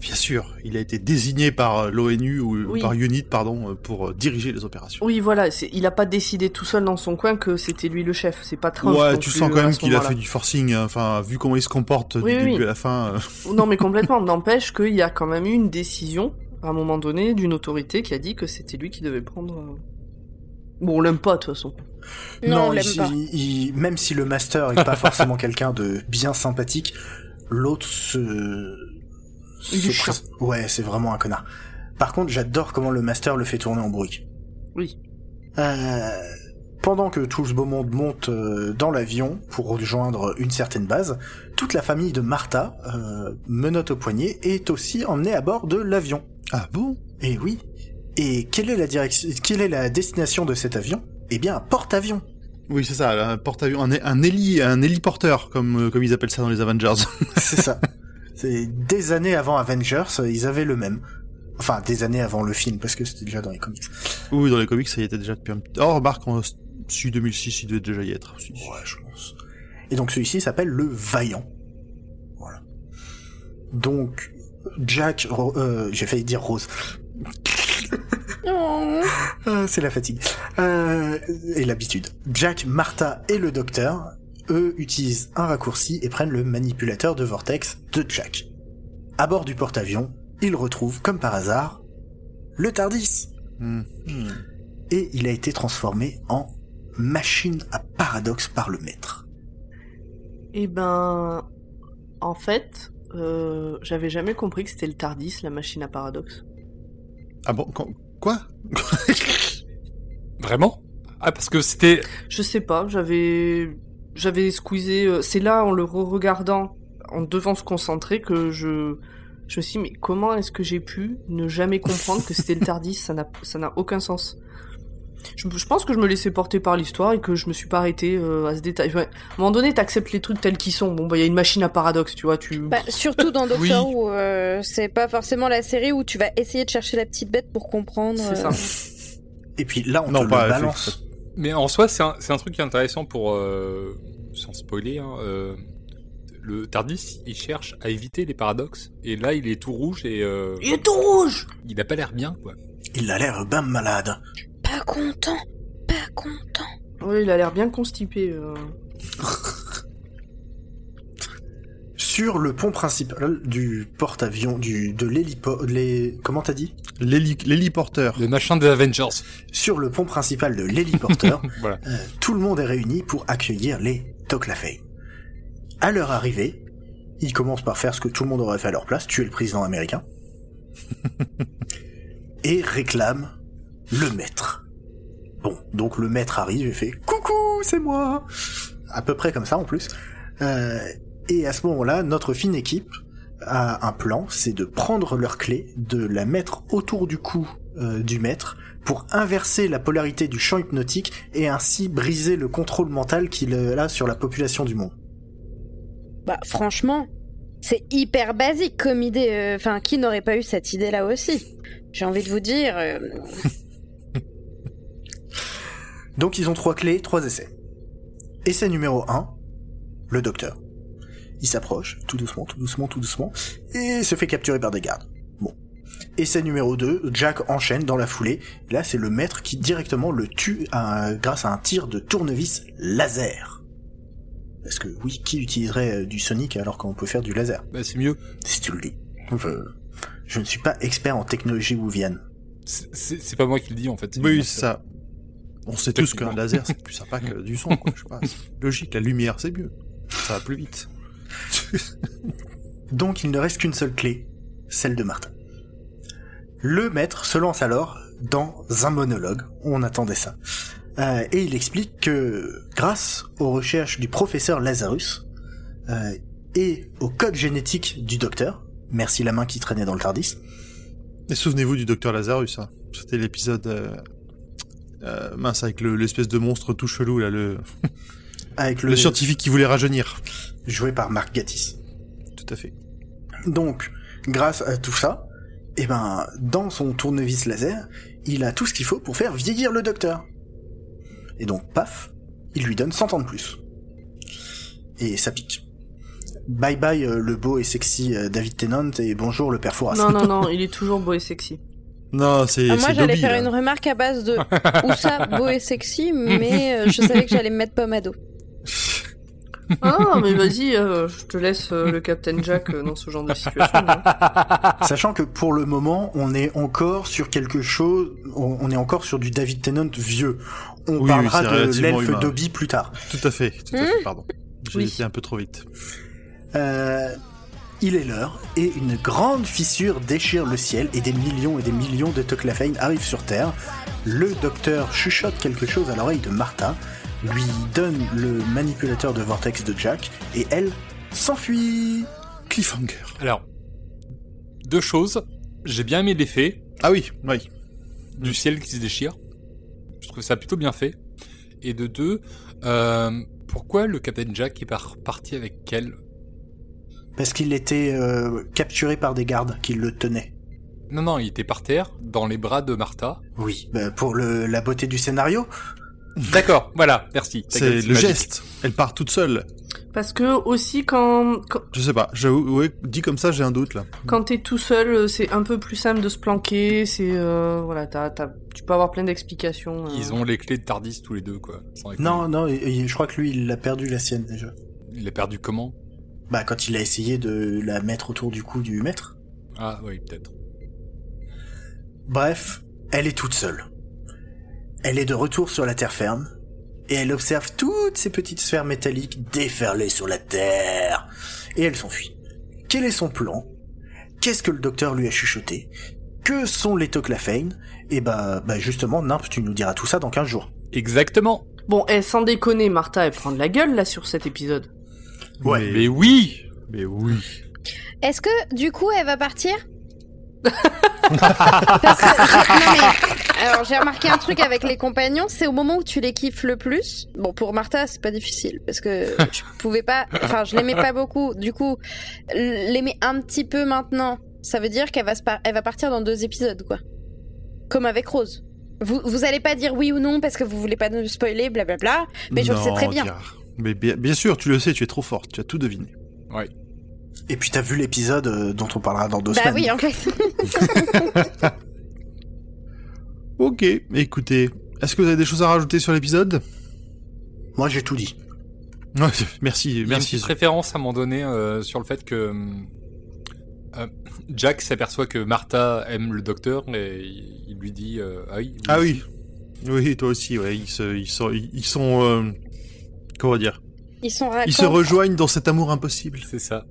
Bien sûr, il a été désigné par l'ONU ou Oui. par UNIT, pardon, euh, pour euh, diriger les opérations. Oui, voilà, il a pas décidé tout seul dans son coin que c'était lui le chef. C'est pas Trump. ouais, non tu sens quand même qu'il a fait du forcing. hein. Enfin, vu comment il se comporte Oui, du oui, début oui. à la fin. euh, Non, mais complètement. N'empêche qu'il y a quand même eu une décision, à un moment donné, d'une autorité qui a dit que c'était lui qui devait prendre. euh, Bon, on l'aime pas, de toute façon. Non, on il- l'aime pas. il- il- même si le master est pas forcément quelqu'un de bien sympathique, l'autre se... Il se est chiant. presse- Ouais, c'est vraiment un connard. Par contre, j'adore comment le master le fait tourner en bruit. Oui. Euh, pendant que tout ce beau monde monte euh, dans l'avion pour rejoindre une certaine base, toute la famille de Martha, euh, menotte au poignet, est aussi emmenée à bord de l'avion. Ah bon? Et oui. Et quelle est la direction, quelle est la destination de cet avion? Eh bien, un porte-avions. Oui, c'est ça, un porte-avions, un, un héli, un héliporteur, comme, euh, comme ils appellent ça dans les Avengers. C'est ça. C'est des années avant Avengers, ils avaient le même. Enfin, des années avant le film, parce que c'était déjà dans les comics. oui, dans les comics, ça y était déjà depuis un petit... Oh, remarque, en su 2006, il devait déjà y être. Ouais, je pense. Et donc celui-ci s'appelle le Vaillant. Voilà. Donc, Jack, Ro- euh, j'ai failli dire Rose. Euh, c'est la fatigue. Euh, et l'habitude. Jack, Martha et le docteur, eux, utilisent un raccourci et prennent le manipulateur de vortex de Jack. À bord du porte-avions, ils retrouvent, comme par hasard, le TARDIS. Hmm. Et il a été transformé en machine à paradoxe par le maître. Eh ben, en fait, euh, j'avais jamais compris que c'était le Tardis, la machine à paradoxe. Ah bon, quoi? Vraiment? Ah, parce que c'était... Je sais pas, j'avais, j'avais squeezé. euh, c'est là, en le re-regardant, en devant se concentrer, que je, je me suis dit, mais comment est-ce que j'ai pu ne jamais comprendre que c'était le Tardis? Ça n'a, ça n'a aucun sens. Je, je pense que je me laissais porter par l'histoire et que je me suis pas arrêté à ce détail. Enfin, à un moment donné, t'acceptes les trucs tels qu'ils sont. Bon, bah, il y a une machine à paradoxe, tu vois, tu. Bah, surtout dans Doctor Oui. Who, euh, c'est pas forcément la série où tu vas essayer de chercher la petite bête pour comprendre. C'est ça. euh, Et puis là, on Non, te pas le effet- balance. Mais en soi, c'est un, truc qui est intéressant pour... euh, sans spoiler, hein, euh, le Tardis, il cherche à éviter les paradoxes. Et là, il est tout rouge et euh, Il est tout rouge il a pas l'air bien, quoi. Il a l'air ben malade. Pas content, pas content. Oui, il a l'air bien constipé. Sur le pont principal du porte-avions, du, de l'hélipo, les, comment t'as dit? L'héli- L'héliporteur. Le machin des Avengers. Sur le pont principal de l'héliporteur, Voilà. euh, tout le monde est réuni pour accueillir les Toclafay. À leur arrivée, ils commencent par faire ce que tout le monde aurait fait à leur place, tuer le président américain. et réclament le maître. Bon, donc le maître arrive et fait Coucou, c'est moi À peu près comme ça en plus. Euh, et à ce moment-là, notre fine équipe a un plan, c'est de prendre leur clé, de la mettre autour du cou euh, du maître pour inverser la polarité du champ hypnotique et ainsi briser le contrôle mental qu'il a sur la population du monde. Bah, franchement, c'est hyper basique comme idée. euh, Enfin, qui n'aurait pas eu cette idée-là aussi? J'ai envie de vous dire. euh, Donc ils ont trois clés, trois essais. Essai numéro 1, le docteur. Il s'approche, tout doucement, tout doucement, tout doucement, et se fait capturer par des gardes. Bon. Essai numéro 2, Jack enchaîne dans la foulée. Là, c'est le maître qui directement le tue grâce à un tir de tournevis laser. Parce que oui, qui utiliserait euh, du Sonic alors qu'on peut faire du laser? Bah c'est mieux. Si tu le dis. Je, ne suis pas expert en technologie Wuvian. C'est pas moi qui le dis en fait. Oui, c'est ça. On sait tous qu'un laser c'est plus sympa que du son. Quoi. Je sais pas, logique, la lumière c'est mieux. Ça va plus vite. Donc il ne reste qu'une seule clé, celle de Martin. Le maître se lance alors dans un monologue, on attendait ça, euh, et il explique que grâce aux recherches du professeur Lazarus euh, et au code génétique du docteur, merci la main qui traînait dans le Tardis. Et souvenez-vous du docteur Lazarus, hein. c'était l'épisode euh, mince avec l'espèce de monstre tout chelou là, le avec le... scientifique qui voulait rajeunir, joué par Mark Gatiss. Tout à fait. Donc, grâce à tout ça, eh ben, dans son tournevis laser, il a tout ce qu'il faut pour faire vieillir le docteur. Et donc, paf, il lui donne 100 ans de plus. Et ça pique. Bye bye euh, le beau et sexy euh, David Tennant et bonjour le père Fouras. Non, non, non, il est toujours beau et sexy. Non, c'est. Ah, moi, j'allais faire une remarque à base de où ça, beau et sexy, mais euh, je savais que j'allais me mettre pommado. Ah, mais vas-y, je te laisse le Captain Jack dans ce genre de situation. Hein. Sachant que pour le moment, on est encore sur quelque chose, on est encore sur du David Tennant vieux. On parlera de l'elfe Dobby plus tard. Tout à fait, tout à fait, hmm pardon. J'ai été un peu trop vite. Euh, il est l'heure, et une grande fissure déchire le ciel, et des millions et des millions de Toclafane arrivent sur Terre. Le docteur chuchote quelque chose à l'oreille de Martha, lui donne le manipulateur de vortex de Jack, et elle s'enfuit. Cliffhanger. Alors, deux choses. J'ai bien aimé l'effet. Ah oui, oui. Du ciel qui se déchire. Je trouve ça plutôt bien fait. Et de deux, euh, pourquoi le Captain Jack est parti avec elle? Parce qu'il était euh, capturé par des gardes qui le tenaient. Non, non, il était par terre, dans les bras de Martha. Oui, bah pour le, la beauté du scénario. D'accord, voilà, merci. C'est le geste. Elle part toute seule. Parce que aussi quand, je sais pas, j'avoue, ouais, dit comme ça, j'ai un doute là. Quand t'es tout seul, euh, c'est un peu plus simple de se planquer. C'est euh, voilà, t'as, tu peux avoir plein d'explications. Euh. Ils ont les clés de Tardis tous les deux quoi. Non, non, je crois que lui, il a perdu la sienne déjà. Il l'a perdu comment? Bah quand il a essayé de la mettre autour du cou du maître. Ah oui, peut-être. Bref, elle est toute seule. Elle est de retour sur la terre ferme et elle observe toutes ces petites sphères métalliques déferler sur la Terre. Et elle s'enfuit. Quel est son plan? Qu'est-ce que le docteur lui a chuchoté? Que sont les Toclafane Et bah, bah justement, Nimp, tu nous diras tout ça dans 15 jours. Exactement. Bon, eh, sans déconner, Martha, elle prend de la gueule là sur cet épisode. Ouais. Mais oui Mais oui. Est-ce que du coup elle va partir? Parce que, alors j'ai remarqué un truc avec les compagnons, c'est au moment où tu les kiffes le plus. Bon, pour Martha, c'est pas difficile parce que je pouvais pas, enfin, je l'aimais pas beaucoup. Du coup, l'aimer un petit peu maintenant, ça veut dire qu'elle va, elle va partir dans deux épisodes, quoi. Comme avec Rose. Vous, vous allez pas dire oui ou non parce que vous voulez pas nous spoiler, blablabla, mais je le sais très bien. Mais bien, bien sûr, tu le sais, tu es trop forte, tu as tout deviné. Oui. Et puis t'as vu l'épisode euh, dont on parlera dans deux bah semaines. Bah oui, en fait. ok, écoutez, est-ce que vous avez des choses à rajouter sur l'épisode? Moi j'ai tout dit. merci, Il y merci. une référence à un moment donné euh, sur le fait que euh, Jack s'aperçoit que Martha aime le docteur et il lui dit ah oui. Ah oui. Oui, toi aussi, ouais. Ils, se, ils sont, ils sont, comment dire? Ils sont. Ils se rejoignent dans cet amour impossible. C'est ça.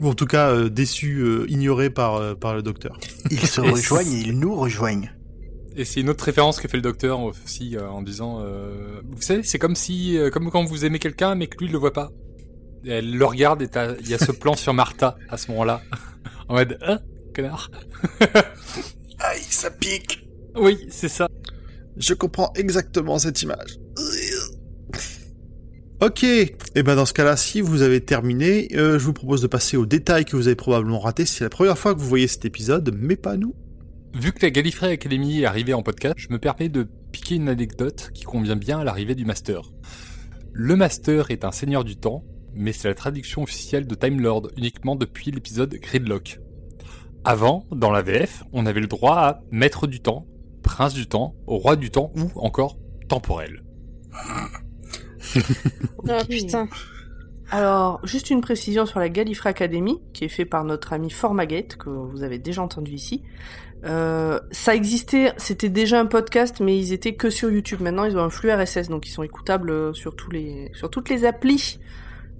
Ou en tout cas euh, déçus, euh, ignorés par, euh, par le docteur. Ils se rejoignent et ils nous rejoignent. Et c'est une autre référence que fait le docteur aussi en disant, vous savez, c'est comme si, comme quand vous aimez quelqu'un mais que lui il le voit pas. elle le regarde et il y a ce plan sur Martha à ce moment-là, en mode, hein, connard. Aïe, ça pique. Oui, c'est ça. Je comprends exactement cette image. Ok, et eh ben dans ce cas-là, si vous avez terminé, euh, je vous propose de passer aux détails que vous avez probablement ratés. C'est la première fois que vous voyez cet épisode, mais pas nous. Vu que la Gallifrey Academy est arrivée en podcast, je me permets de piquer une anecdote qui convient bien à l'arrivée du Master. Le Master est un seigneur du temps, mais c'est la traduction officielle de Time Lord, uniquement depuis l'épisode Gridlock. Avant, dans la VF, on avait le droit à Maître du Temps, Prince du Temps, Roi du Temps ou encore Temporel. oh putain. Alors, juste une précision sur la Gallifrey Academy, qui est fait par notre ami Formagate, que vous avez déjà entendu ici. Euh, ça existait, c'était déjà un podcast, mais ils étaient que sur YouTube. Maintenant, ils ont un flux RSS, donc ils sont écoutables sur tous les, sur toutes les applis.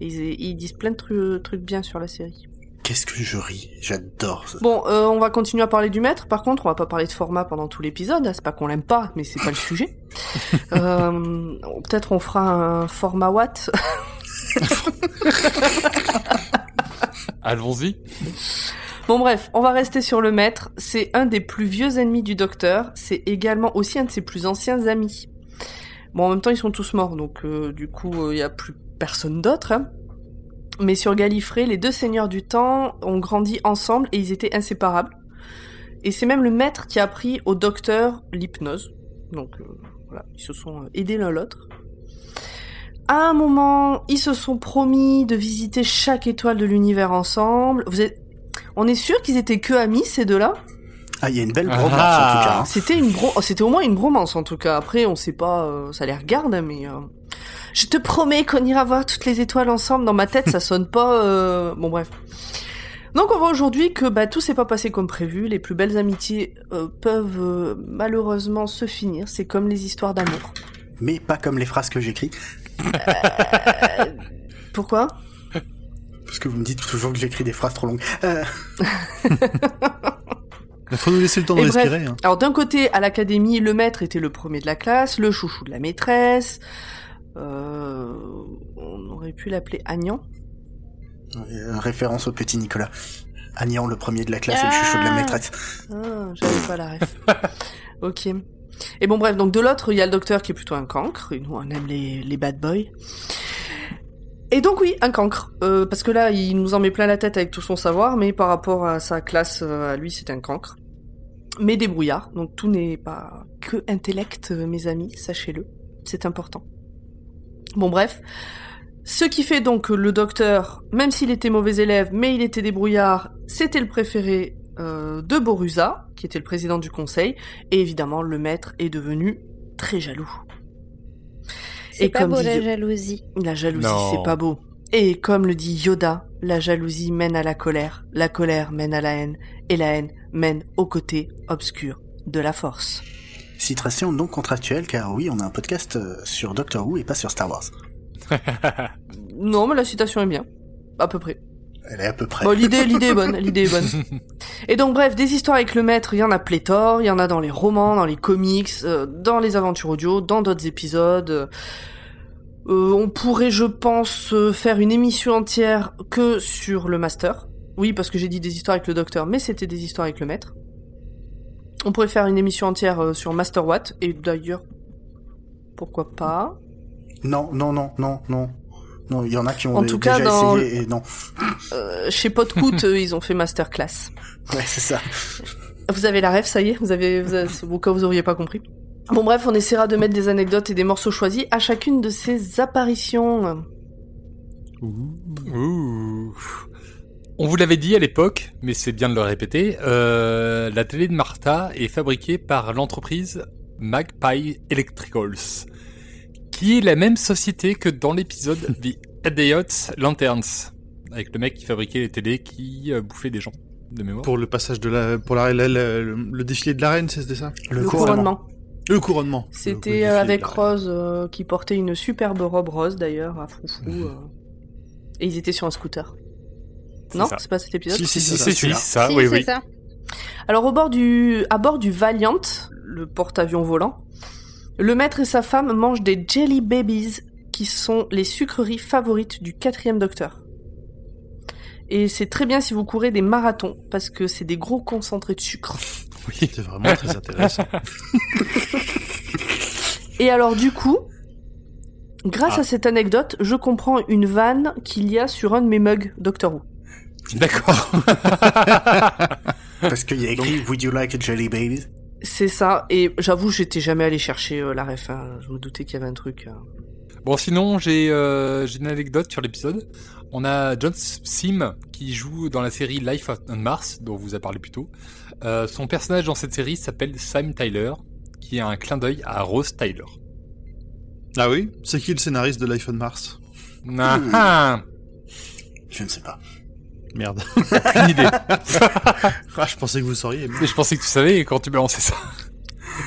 Ils, ils disent plein de trucs, trucs bien sur la série. Qu'est-ce que je ris J'adore ça. Bon, euh, on va continuer à parler du maître. Par contre, on va pas parler de format pendant tout l'épisode. C'est pas qu'on l'aime pas, mais c'est pas le sujet. Euh, Peut-être on fera un format Watt. Allons-y. Bon bref, on va rester sur le maître. C'est un des plus vieux ennemis du docteur. C'est également aussi un de ses plus anciens amis. Bon, en même temps, ils sont tous morts, donc euh, du coup, il n'y a plus personne d'autre. Hein. Mais sur Gallifrey, les deux seigneurs du temps ont grandi ensemble et ils étaient inséparables. Et c'est même le maître qui a appris au docteur l'hypnose. Donc euh, voilà, ils se sont euh, aidés l'un l'autre. À un moment, ils se sont promis de visiter chaque étoile de l'univers ensemble. Vous êtes... On est sûr qu'ils étaient que amis, ces deux-là? Ah, il y a une belle bromance en tout cas. hein. C'était une bro... c'était au moins une bromance en tout cas. Après, on sait pas, euh, ça les regarde, mais euh, je te promets qu'on ira voir toutes les étoiles ensemble. Dans ma tête, ça sonne pas. euh, Bon bref. Donc on voit aujourd'hui que bah, tout s'est pas passé comme prévu. Les plus belles amitiés euh, peuvent euh, malheureusement se finir. C'est comme les histoires d'amour. Mais pas comme les phrases que j'écris. Pourquoi? Parce que vous me dites toujours que j'écris des phrases trop longues. Euh, Il faut nous laisser le temps de Et bref, respirer. hein. Alors d'un côté, à l'académie, le maître était le premier de la classe, le chouchou de la maîtresse. Euh, on aurait pu l'appeler Agnan. euh, référence au petit Nicolas. Agnan, le premier de la classe et le chouchou de la maîtresse. Ah, j'avais pas la ref. ok. Et bon bref, donc de l'autre, il y a le docteur qui est plutôt un cancre, nous on aime les, les bad boys. Et donc oui, un cancre. Euh, parce que là, il nous en met plein la tête avec tout son savoir, mais par rapport à sa classe, euh, à lui, c'est un cancre. Mais débrouillard, donc tout n'est pas que intellect, mes amis, sachez-le. C'est important. Bon bref. Ce qui fait donc que le docteur, même s'il était mauvais élève, mais il était débrouillard, c'était le préféré euh, de Borusa, qui était le président du conseil, et évidemment le maître est devenu très jaloux. C'est pas comme beau dit- la jalousie. La jalousie, c'est pas beau. Et comme le dit Yoda, la jalousie mène à la colère, la colère mène à la haine, et la haine mène au côté obscur de la force. Citation non contractuelle, car oui, on a un podcast euh, sur Doctor Who et pas sur Star Wars. Non, mais la citation est bien. À peu près. Elle est à peu près. Bon, l'idée, l'idée est bonne, l'idée est bonne. Et donc, bref, des histoires avec le maître, il y en a pléthore, il y en a dans les romans, dans les comics, euh, dans les aventures audio, dans d'autres épisodes. Euh, on pourrait, je pense, euh, faire une émission entière que sur le master. Oui, parce que j'ai dit des histoires avec le docteur, mais c'était des histoires avec le maître. On pourrait faire une émission entière euh, sur Master Watt, et d'ailleurs, pourquoi pas? Non, non, non, non, non. Non, il y en a qui ont En cas, déjà dans- essayé et non. euh, Chez Podcoot, eux, ils ont fait Masterclass. Ouais, c'est ça. Vous avez la rêve, ça y est, vous avez, vous avez au cas où vous auriez pas compris. Bon bref, on essaiera de mettre des anecdotes et des morceaux choisis à chacune de ces apparitions. Ouh. On vous l'avait dit à l'époque, mais c'est bien de le répéter, euh, la télé de Martha est fabriquée par l'entreprise Magpie Electricals, qui est la même société que dans l'épisode The Idiots Lanterns, avec le mec qui fabriquait les télés qui euh, bouffait des gens, de mémoire. Pour le passage de la, pour la, la- la- le, le défilé de la reine, c'était ça? Le, couronnement. Le couronnement. C'était euh, avec. Rose euh, qui portait une superbe robe rose d'ailleurs à Froufrou. euh. Et ils étaient sur un scooter. Non, c'est pas cet épisode. Si, si, Si, c'est si, ça, oui, oui. ça. Alors au bord du, à bord du Valiant, le porte-avions volant, le maître et sa femme mangent des Jelly Babies, qui sont les sucreries favorites du quatrième docteur. Et c'est très bien si vous courez des marathons, parce que c'est des gros concentrés de sucre. Oui. C'est vraiment très intéressant. Et alors du coup, grâce Ah. à cette anecdote, je comprends une vanne qu'il y a sur un de mes mugs Doctor Who. D'accord. Parce qu'il y a écrit Would you like a jelly baby? C'est ça, et j'avoue, j'étais jamais allé chercher euh, la ref. hein. Je me doutais qu'il y avait un truc. euh. Bon, sinon, j'ai euh, j'ai une anecdote sur l'épisode. On a John Sim qui joue dans la série Life on Mars, dont on vous a parlé plus tôt. Euh, son personnage dans cette série s'appelle Sam Tyler, qui est un clin d'œil à Rose Tyler. Ah oui? C'est qui le scénariste de l'iPhone Mars? Ah, ah Je ne sais pas. Merde. Aucune idée. Ah, je pensais que vous sauriez. mais- je pensais que tu savais quand tu balançais ça.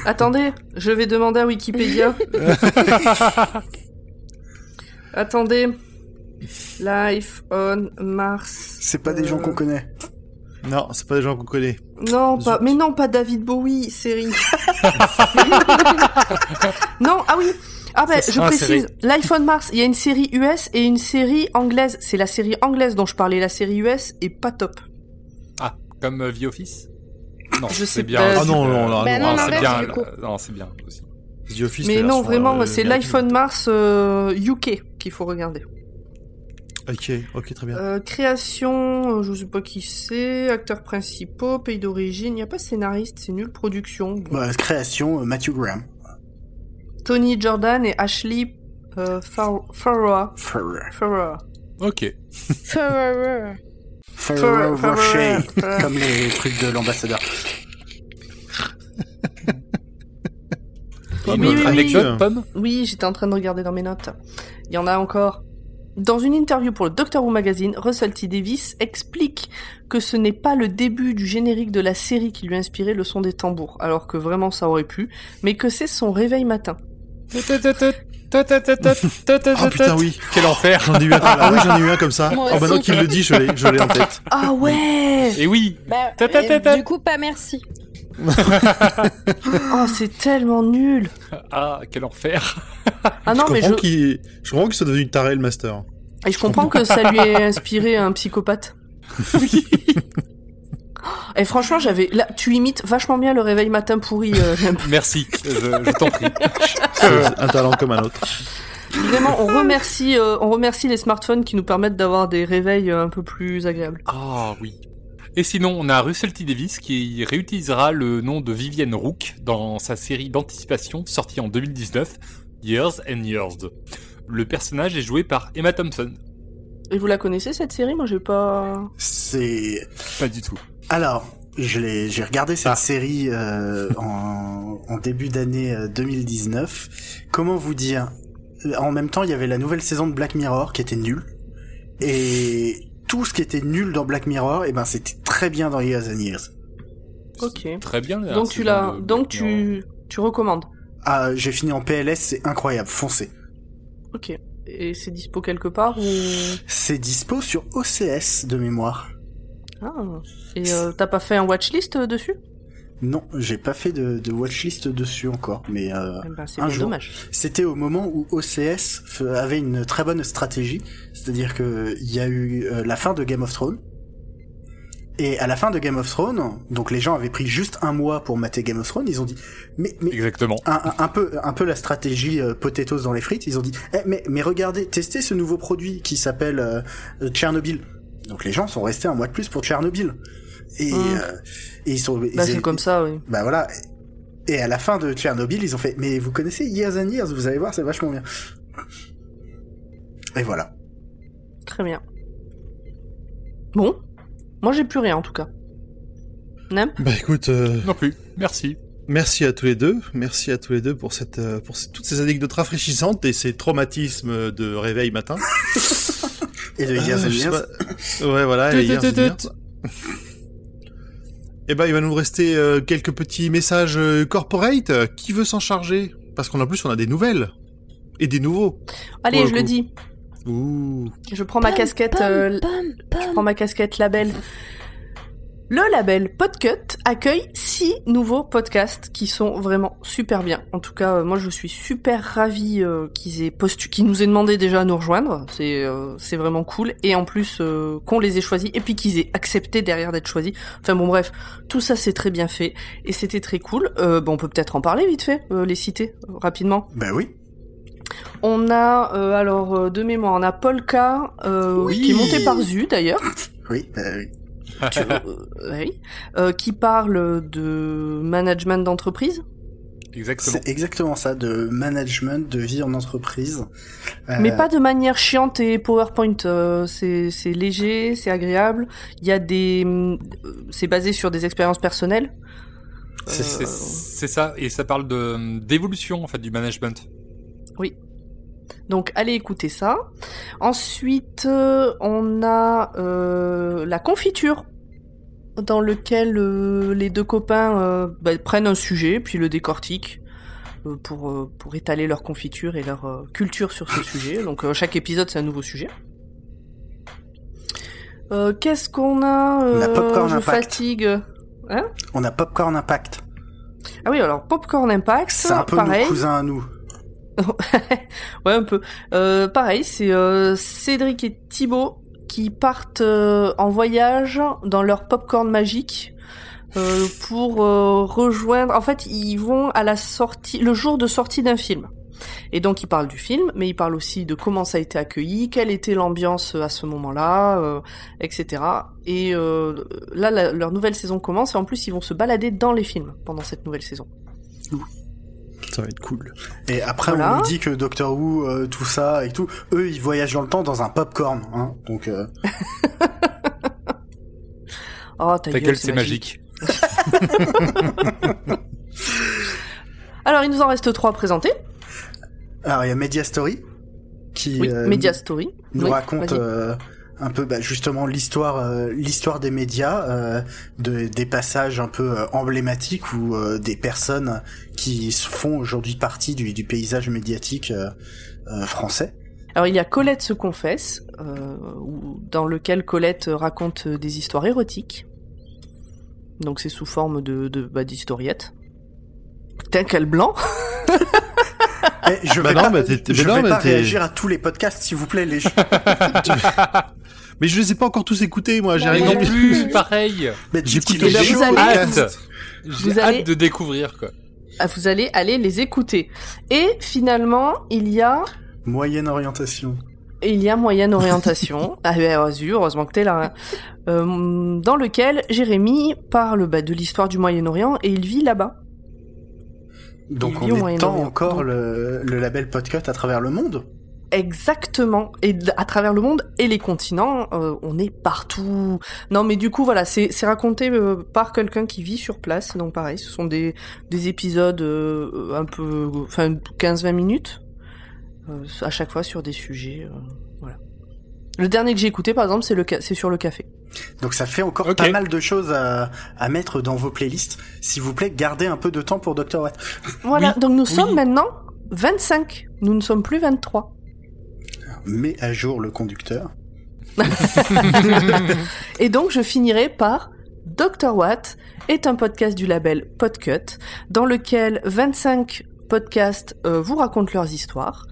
Attendez, je vais demander à Wikipédia. Attendez. Life on Mars. C'est pas des Euh, gens qu'on connaît. Non, c'est pas des gens qu'on connaît. Non, pas, mais non, pas David Bowie, série. non, ah oui. Ah ben, Ça je précise, Life on Mars, il y a une série US et une série anglaise. C'est la série anglaise dont je parlais, la série US est pas top. Ah, comme euh, The Office? Non, Je sais bien. pas. Ah non, non, non, Bah non, non, c'est bien. euh, Non, c'est bien aussi. The Office, Mais non, vraiment, euh, c'est on Mars euh, UK qu'il faut regarder. Ok, ok, très bien. Euh, création, euh, je sais pas qui c'est, acteurs principaux, pays d'origine, il n'y a pas scénariste, c'est nul, production. Bon. Bah, création, euh, Matthew Graham. Tony Jordan et Ashley euh, Far- Farrow. Farrow. Ok. Ferrero Fer- Rocher. Comme les trucs de l'ambassadeur. Oui, oui, oui. Anecdote, Pomme Oui, j'étais en train de regarder dans mes notes. Il y en a encore. Dans une interview pour le Doctor Who Magazine, Russell T. Davis explique que ce n'est pas le début du générique de la série qui lui a inspiré le son des tambours, alors que vraiment ça aurait pu, mais que c'est son réveil matin. Oh putain, oui. Quel enfer J'en ai eu un. Ah oui, j'en ai eu un comme ça. Moi Oh bah aussi. non, qu'il le dit, je l'ai, je l'ai en tête. Ah ouais Et oui Bah, euh, du coup, pas merci. Oh, c'est tellement nul Ah, quel enfer Ah non, je mais comprends je... qu'il, je comprends qu'il soit devenu taré le master. Et je comprends que ça lui ait inspiré un psychopathe. Et franchement, j'avais... Là, tu imites vachement bien le réveil matin pourri, euh. Merci, je, je t'en prie. C'est un talent comme un autre. Vraiment, on remercie, euh, on remercie les smartphones qui nous permettent d'avoir des réveils euh, un peu plus agréables. Ah oui. Et sinon, on a Russell T. Davis qui réutilisera le nom de Vivienne Rook dans sa série d'anticipation sortie en 2019, Years and Years. Le personnage est joué par Emma Thompson. Et vous la connaissez cette série? Moi, j'ai pas. C'est. Pas du tout. Alors, j'ai regardé cette Ah. série euh, en, en début d'année euh, 2019. Comment vous dire Euh, En même temps, il y avait la nouvelle saison de Black Mirror qui était nulle. Et tout ce qui était nul dans Black Mirror, et ben c'était très bien dans Years and Years. Ok. Très bien. la Donc tu l'as, donc Mirror. tu, tu recommandes. Ah, j'ai fini en PLS, c'est incroyable, foncez. Ok. Et c'est dispo quelque part ou? C'est dispo sur OCS de mémoire. Ah. Et euh, t'as pas fait un watchlist euh, dessus? Non, j'ai pas fait de, de watchlist dessus encore, mais euh, Eh ben, c'est un bien jour. dommage. C'était au moment où OCS avait une très bonne stratégie, c'est-à-dire que il y a eu euh, la fin de Game of Thrones. Et à la fin de Game of Thrones, donc les gens avaient pris juste un mois pour mater Game of Thrones, ils ont dit mais mais Exactement. un, un- un peu un peu la stratégie euh, potatoes dans les frites, ils ont dit eh, mais mais regardez, testez ce nouveau produit qui s'appelle euh, euh, Tchernobyl. Donc les gens sont restés un mois de plus pour Tchernobyl. Et, Mm. euh, et ils sont Bah ils- c'est comme ça, oui. bah voilà. Et à la fin de Tchernobyl, ils ont fait, mais vous connaissez Years and Years, vous allez voir, c'est vachement bien. Et voilà. Très bien. Bon, moi j'ai plus rien en tout cas. Nem? Bah écoute, euh, Non plus. Merci. Merci à tous les deux. Merci à tous les deux pour cette, euh, pour toutes ces anecdotes rafraîchissantes et ces traumatismes de réveil matin. Et de Euh, Years. pas. Ouais, voilà. et. Eh ben, il va nous rester euh, quelques petits messages euh, corporate. Qui veut s'en charger? Parce qu'en plus, on a des nouvelles et des nouveaux. Allez, je le dis. Ouh. Je prends ma casquette. Je prends ma casquette label. Le label Podcut accueille six nouveaux podcasts qui sont vraiment super bien. En tout cas, euh, moi je suis super ravie euh, qu'ils aient postu qu'ils nous aient demandé déjà à nous rejoindre. C'est euh, c'est vraiment cool et en plus euh, qu'on les ait choisis et puis qu'ils aient accepté derrière d'être choisis. Enfin bon bref, tout ça c'est très bien fait et c'était très cool. Euh, bon, on peut peut-être en parler vite fait, euh, les citer rapidement. Bah oui. On a euh, alors euh, de mémoire, on a Polka euh, Oui. qui est monté par Zu d'ailleurs. Oui, bah oui. tu- euh, oui, euh, qui parle de management d'entreprise? Exactement. C'est exactement ça, de management, de vie en entreprise. Euh, Mais pas de manière chiante et PowerPoint. Euh, c'est léger, c'est agréable. Il y a des, c'est basé sur des expériences personnelles. C'est ça, et ça parle de d'évolution en fait du management. Oui. Donc allez écouter ça. Ensuite, on a la confiture dans lequel euh, les deux copains euh, bah, prennent un sujet puis le décortiquent euh, pour, pour étaler leur confiture et leur culture sur ce sujet. Donc chaque épisode c'est un nouveau sujet. Qu'est-ce qu'on a On a Popcorn Je Impact. fatigue. Hein? On a Popcorn Impact. Ah oui, alors Popcorn Impact, c'est un peu pareil. nos cousins à nous. Ouais, un peu. pareil, c'est Cédric et Thibaut qui partent euh, en voyage dans leur popcorn magique euh, pour euh, rejoindre. En fait, ils vont à la sortie, le jour de sortie d'un film. Et donc ils parlent du film, mais ils parlent aussi de comment ça a été accueilli, quelle était l'ambiance à ce moment-là, etc. Et là, leur nouvelle saison commence et en plus ils vont se balader dans les films pendant cette nouvelle saison. Ça va être cool. Et après, on nous dit que Doctor Who, euh, tout ça et tout, eux, ils voyagent dans le temps dans un popcorn, hein. Donc. Euh... oh, ta, gueule, c'est magique. Alors, il nous en reste trois à présenter. Alors, il y a Media Story qui oui, euh, Media Story. nous oui, raconte un peu bah, justement l'histoire euh, l'histoire des médias euh, de, des passages un peu euh, emblématiques ou des personnes qui font aujourd'hui partie du, paysage médiatique français. Alors il y a Colette se confesse dans lequel Colette raconte des histoires érotiques. Donc c'est sous forme de, de bah, quel blanc Je vais bah pas, non, mais je non, vais pas réagir à tous les podcasts, s'il vous plaît, les. Mais je les ai pas encore tous écoutés, moi. Mais non rien plus, pareil. J'écoute les. Hâte. J'ai Vous hâte allez- de découvrir quoi. Ah, Vous allez aller les écouter. Et finalement il y a Moyenne orientation. Il y a moyenne orientation. ah zut, heureusement que t'es là. hein. Euh, dans lequel Jérémy parle bah, de l'histoire du Moyen-Orient et il vit là-bas. Donc on étend encore Donc- le, le label Podcut à travers le monde. Exactement. Et à travers le monde et les continents, euh, on est partout. Non, mais du coup, voilà, c'est raconté euh, par quelqu'un qui vit sur place. Donc pareil, ce sont des, des épisodes euh, un peu... Enfin, 15-20 minutes. à chaque fois sur des sujets. voilà. Le dernier que j'ai écouté, par exemple, c'est le ca- c'est sur le café. Donc ça fait encore pas mal de choses à, à mettre dans vos playlists. S'il vous plaît, gardez un peu de temps pour Dr. Watt. Voilà, Oui, donc nous oui. sommes maintenant 25. Nous ne sommes plus 23. Mets à jour le conducteur. Et donc je finirai par Dr. Watt est un podcast du label Podcut dans lequel 25 podcasts euh, vous racontent leurs histoires.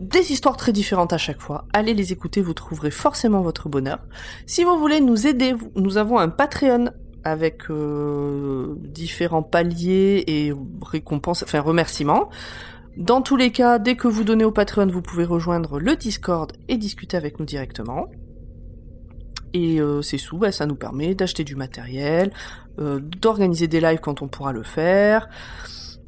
Des histoires très différentes à chaque fois. Allez les écouter, vous trouverez forcément votre bonheur. Si vous voulez nous aider, nous avons un Patreon avec euh, différents paliers et récompenses, enfin remerciements. Dans tous les cas, dès que vous donnez au Patreon, vous pouvez rejoindre le Discord et discuter avec nous directement. Et euh, ces sous, bah, ça nous permet d'acheter du matériel, euh, d'organiser des lives quand on pourra le faire,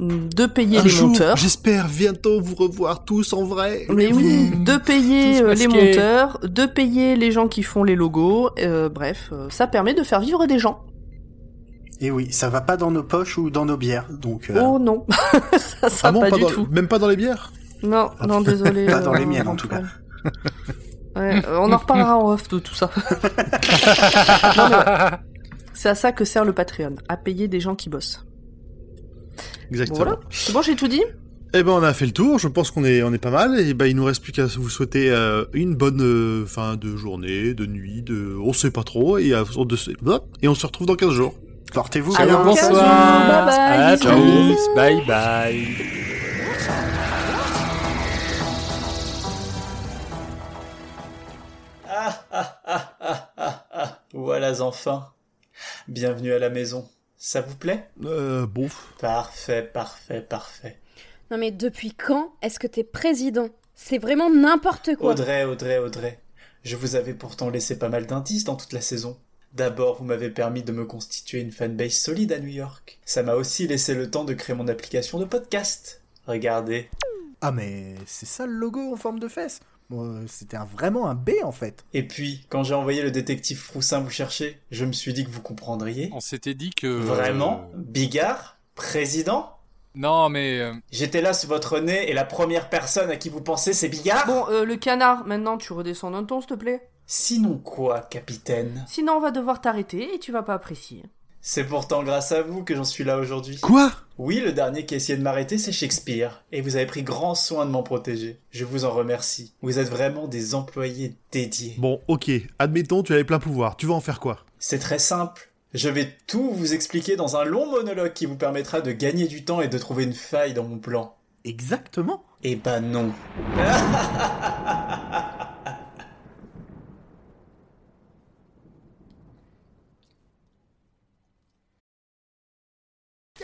de payer Un les jour, monteurs. J'espère bientôt vous revoir tous en vrai. Mais oui, de payer euh, les monteurs, de payer les gens qui font les logos, euh, bref, euh, ça permet de faire vivre des gens. Et oui, ça va pas dans nos poches ou dans nos bières. Donc euh, Oh non, ça, ça Ah bon, pas, pas du dans- tout. Même pas dans les bières? Non, non, désolé. Pas dans les miennes, en tout cas. Ouais, on en reparlera en off de tout ça. Non, mais ouais. C'est à ça que sert le Patreon, à payer des gens qui bossent. Bon, Exactement. voilà, c'est bon, j'ai tout dit Eh ben on a fait le tour, je pense qu'on est on est pas mal et ben il nous reste plus qu'à vous souhaiter euh, une bonne euh, fin de journée, de nuit, de on sait pas trop et, euh, et on se retrouve dans 15 jours. Portez-vous Allez, bien. on se Bye bye, À tous. Bye bye. Ah, ah, ah, ah, ah, ah. Voilà enfin. Bienvenue à la maison. Ça vous plaît? Euh bon. Parfait, parfait, parfait. Non mais depuis quand est-ce que t'es président? C'est vraiment n'importe quoi. Audrey, Audrey, Audrey. Je vous avais pourtant laissé pas mal d'indices dans toute la saison. D'abord, vous m'avez permis de me constituer une fanbase solide à New York. Ça m'a aussi laissé le temps de créer mon application de podcast. Regardez. Ah mais c'est ça le logo en forme de fesse C'était vraiment un B en fait. Et puis, quand j'ai envoyé le détective Froussin vous chercher, je me suis dit que vous comprendriez. On s'était dit que... Vraiment Bigard Président? Non, mais... euh, J'étais là sous votre nez et la première personne à qui vous pensez c'est Bigard? Bon, euh, le canard, maintenant tu redescends d'un ton, s'il te plaît. Sinon quoi, capitaine? Sinon, on va devoir t'arrêter et tu vas pas apprécier. C'est pourtant grâce à vous que j'en suis là aujourd'hui. Quoi? Oui, le dernier qui a essayé de m'arrêter, c'est Shakespeare, et vous avez pris grand soin de m'en protéger. Je vous en remercie. Vous êtes vraiment des employés dédiés. Bon, ok, admettons, tu avais plein pouvoir. Tu vas en faire quoi? C'est très simple. Je vais tout vous expliquer dans un long monologue qui vous permettra de gagner du temps et de trouver une faille dans mon plan. Exactement. Eh ben non.